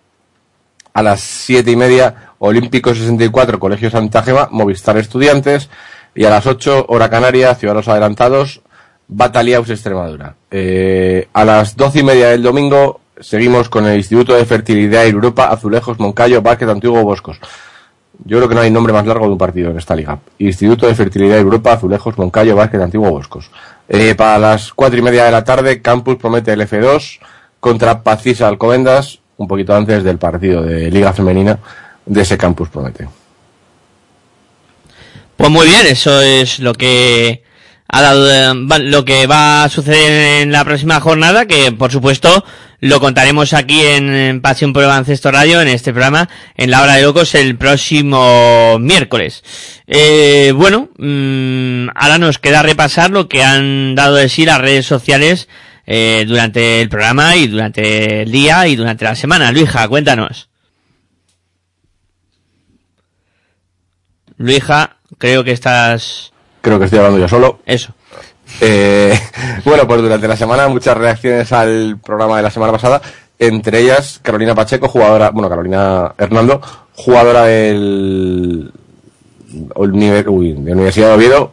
A las 7 y media, Olímpico 64, Colegio Santa Gema, Movistar Estudiantes. Y a las 8, hora canaria, Ciudadanos Adelantados, Bataliaus Extremadura. Eh, a las doce y media del domingo seguimos con el Instituto de Fertilidad Europa, Azulejos, Moncayo, Vázquez, Antiguo, Boscos. Yo creo que no hay nombre más largo de un partido en esta liga. Instituto de Fertilidad Europa, Azulejos, Moncayo, Vázquez, Antiguo, Boscos. Eh, para las cuatro y media de la tarde, Campus promete el F2 contra Pacisa Alcobendas, un poquito antes del partido de Liga Femenina de ese Campus promete. Pues muy bien, eso es lo que ha dado, eh, lo que va a suceder en la próxima jornada, que por supuesto lo contaremos aquí en, Pasión por el Baloncesto Radio, en este programa, en la hora de locos, el próximo miércoles. Eh, bueno, mm, ahora nos queda repasar lo que han dado de sí las redes sociales eh, durante el programa y durante el día y durante la semana. Luija, cuéntanos. Luija, creo que estás... Creo que estoy hablando yo solo. Eso. Eh, [LAUGHS] bueno, pues durante la semana muchas reacciones al programa de la semana pasada, entre ellas Carolina Pacheco, jugadora, bueno, Carolina Hernando, jugadora del uy, de Universidad de Oviedo.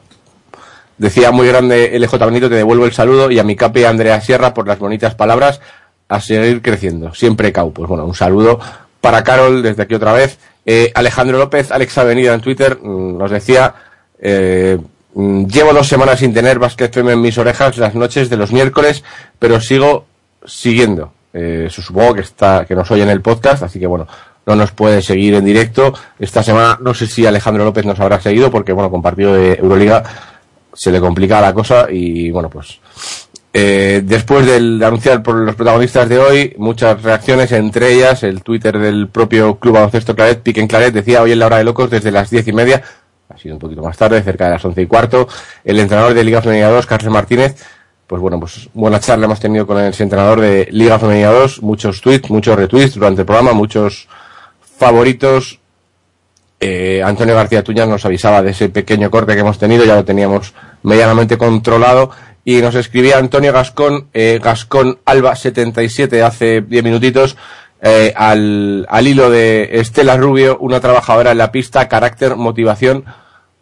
Decía muy grande LJ Benito, te devuelvo el saludo y a mi capi Andrea Sierra por las bonitas palabras, a seguir creciendo, siempre cau. Pues bueno, un saludo para Carol desde aquí otra vez. Eh, Alejandro López, Alex Avenida en Twitter, mm, nos decía, eh, llevo dos semanas sin tener Basket FM en mis orejas las noches de los miércoles, pero sigo siguiendo. Eh, supongo que está, que nos oye en el podcast, así que bueno, no nos puede seguir en directo. Esta semana no sé si Alejandro López nos habrá seguido, porque bueno, con partido de Euroliga se le complica la cosa y bueno, pues eh, después del de anunciar por los protagonistas de hoy, muchas reacciones, entre ellas el Twitter del propio Club Baloncesto Claret, Piquen Claret, decía hoy en la hora de locos desde las diez y media, sido un poquito más tarde, cerca de las once y cuarto, el entrenador de Liga Femenina 2, Carlos Martínez, pues bueno, pues buena charla hemos tenido con el entrenador de Liga Femenina 2, muchos tweets, muchos retweets durante el programa, muchos favoritos, eh, Antonio García Tuñas nos avisaba de ese pequeño corte que hemos tenido, ya lo teníamos medianamente controlado. Y nos escribía Antonio Gascón, eh, Gascón Alba 77 hace 10 minutitos, eh, al, al hilo de Estela Rubio, una trabajadora en la pista, carácter, motivación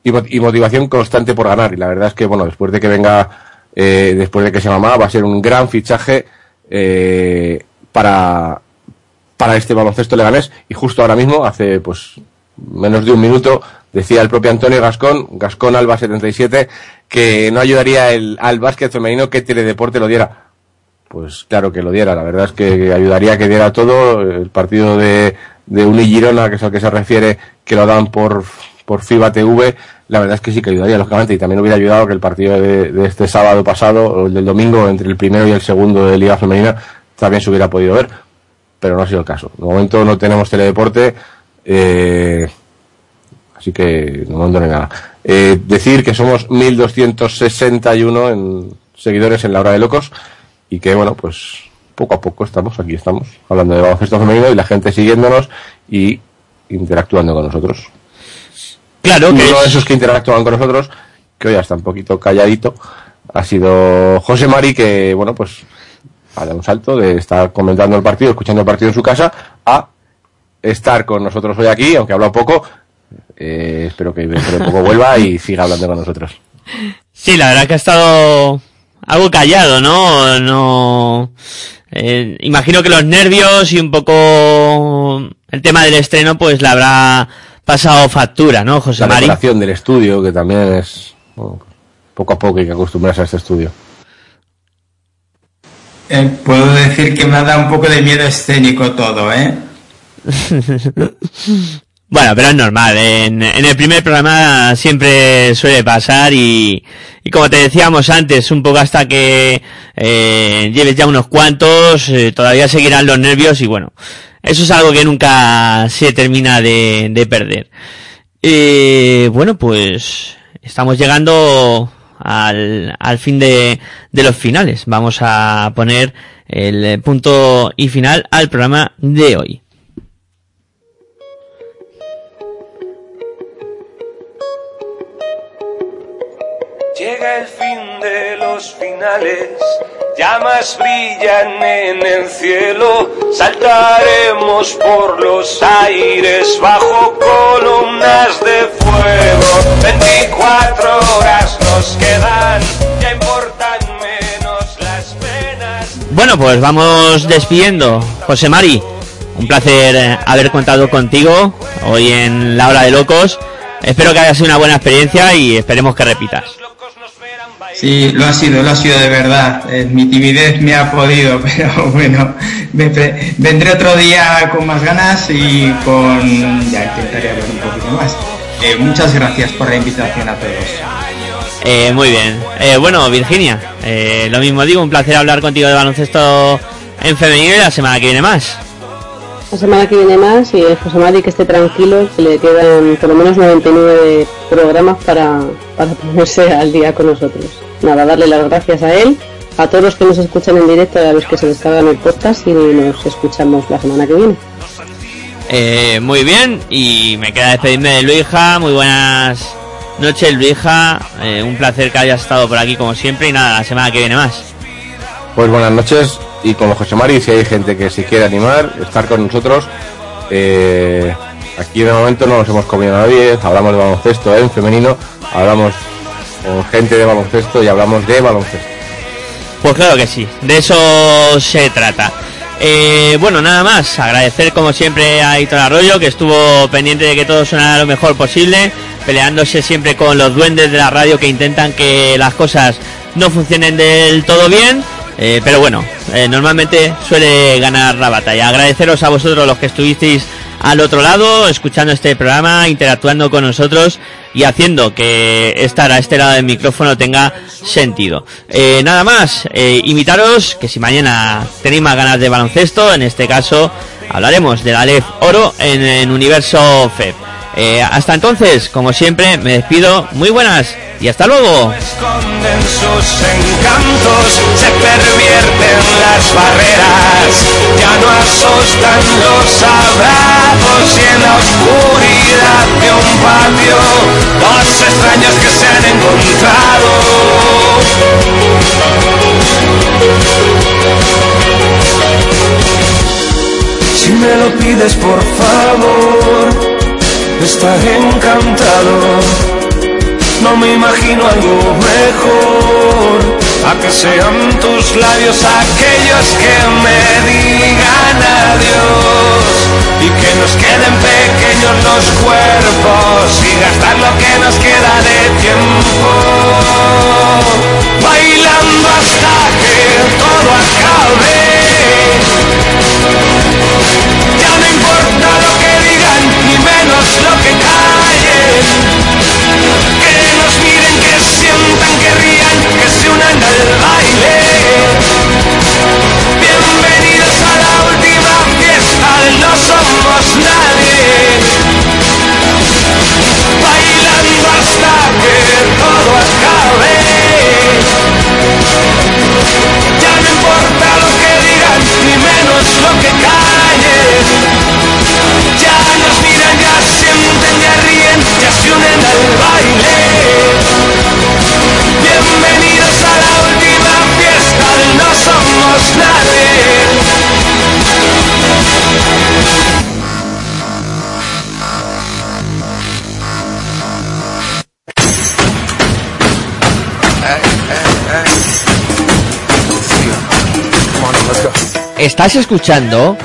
y, mo- y motivación constante por ganar. Y la verdad es que, bueno, después de que venga, eh, después de que se mamá, va a ser un gran fichaje eh, para, para este baloncesto leganés. Y justo ahora mismo, hace pues menos de un minuto, decía el propio Antonio Gascón, Gascón Alba 77, que no ayudaría el, al básquet femenino que Teledeporte lo diera. Pues claro que lo diera, la verdad es que ayudaría a que diera todo. El partido de, de Uni Girona, que es al que se refiere, que lo dan por, por FIBA TV, la verdad es que sí que ayudaría, lógicamente, y también hubiera ayudado que el partido de, este sábado pasado, o el del domingo, entre el primero y el segundo de Liga Femenina, también se hubiera podido ver, pero no ha sido el caso. De momento no tenemos teledeporte, eh, así que no hay nada. Eh, decir que somos 1261 en seguidores en la hora de locos y que bueno, pues poco a poco estamos, aquí estamos, hablando de baloncesto femenino y la gente siguiéndonos y interactuando con nosotros. Claro Uno que de es- esos que interactúan con nosotros, que hoy está un poquito calladito, ha sido José Mari, que bueno, pues ha dado un salto de estar comentando el partido, escuchando el partido en su casa, a estar con nosotros hoy aquí, aunque habla poco. Eh, espero que dentro de poco vuelva y siga hablando con nosotros. Sí, la verdad que ha estado algo callado, ¿no? No. eh, imagino que los nervios y un poco el tema del estreno, pues le habrá pasado factura, ¿no, José La Mari? decoración del estudio, que también es bueno, poco a poco hay que acostumbrarse a este estudio. Eh, puedo decir que me ha dado un poco de miedo escénico todo, ¿eh? [LAUGHS] Bueno, pero es normal. En, en el primer programa siempre suele pasar y, y como te decíamos antes, un poco hasta que eh, lleves ya unos cuantos, eh, todavía seguirán los nervios y bueno, eso es algo que nunca se termina de, de perder. Eh, bueno, pues estamos llegando al, al fin de, de los finales. Vamos a poner el punto y final al programa de hoy. Llega el fin de los finales llamas brillan en el cielo, saltaremos por los aires bajo columnas de fuego. 24 horas nos quedan, ya importan menos las penas. Bueno, pues vamos despidiendo. José Mari, un placer eh, haber contado contigo hoy en La Hora de Locos. Espero que haya sido una buena experiencia y esperemos que repitas. Sí, lo ha sido, lo ha sido de verdad. Eh, mi timidez me ha podido, [LAUGHS] pero bueno, vendré otro día con más ganas y con... ya intentaré hablar un poquito más. Eh, muchas gracias por la invitación a todos. Eh, muy bien. Eh, bueno, Virginia, eh, lo mismo digo, un placer hablar contigo de baloncesto en femenino y la semana que viene más. La semana que viene más y José Mari que esté tranquilo, que le quedan por lo menos 99 programas para, para ponerse al día con nosotros. Nada, darle las gracias a él, a todos los que nos escuchan en directo y a los que se descargan el podcast y nos escuchamos la semana que viene. Eh, muy bien, y me queda despedirme de Luija. Muy buenas noches, Luija. Eh, un placer que hayas estado por aquí como siempre y nada, la semana que viene más. Pues buenas noches y como José Mari, si hay gente que se quiere animar, estar con nosotros, eh, aquí de momento no nos hemos comido a nadie, hablamos de baloncesto en femenino, hablamos con gente de baloncesto y hablamos de baloncesto. Pues claro que sí, de eso se trata. Eh, bueno, nada más, agradecer como siempre a Hitor Arroyo que estuvo pendiente de que todo sonara lo mejor posible, peleándose siempre con los duendes de la radio que intentan que las cosas no funcionen del todo bien. Eh, pero bueno, eh, normalmente suele ganar la batalla. Agradeceros a vosotros los que estuvisteis al otro lado, escuchando este programa, interactuando con nosotros y haciendo que estar a este lado del micrófono tenga sentido. Eh, nada más, eh, invitaros que si mañana tenéis más ganas de baloncesto, en este caso hablaremos de la LEF Oro en, en Universo FEB. Eh, hasta entonces, como siempre, me despido. Muy buenas y hasta luego. esconden sus encantos, se pervierten las barreras, ya no asustan los abrazos y en la oscuridad de un patio, dos extraños que se han encontrado. Si me lo pides por favor, estaré encantado. No me imagino algo mejor. A que sean tus labios aquellos que me digan adiós. Y que nos queden pequeños los cuerpos y gastar lo que nos queda de tiempo. Bailando hasta que todo acabe lo que callen que nos miren, que sientan, que rían, que se unan al baile. Estás escuchando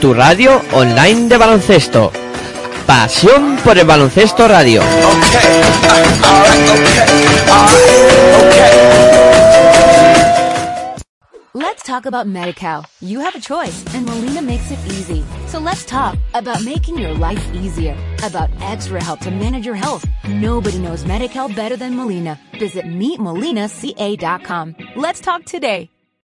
tu radio online de baloncesto. Pasión por el baloncesto radio. Let's talk about MediCal. You have a choice, and Molina makes it easy. So let's talk about making your life easier, about extra help to manage your health. Nobody knows MediCal better than Molina. Visit meetmolinaca.com. Let's talk today.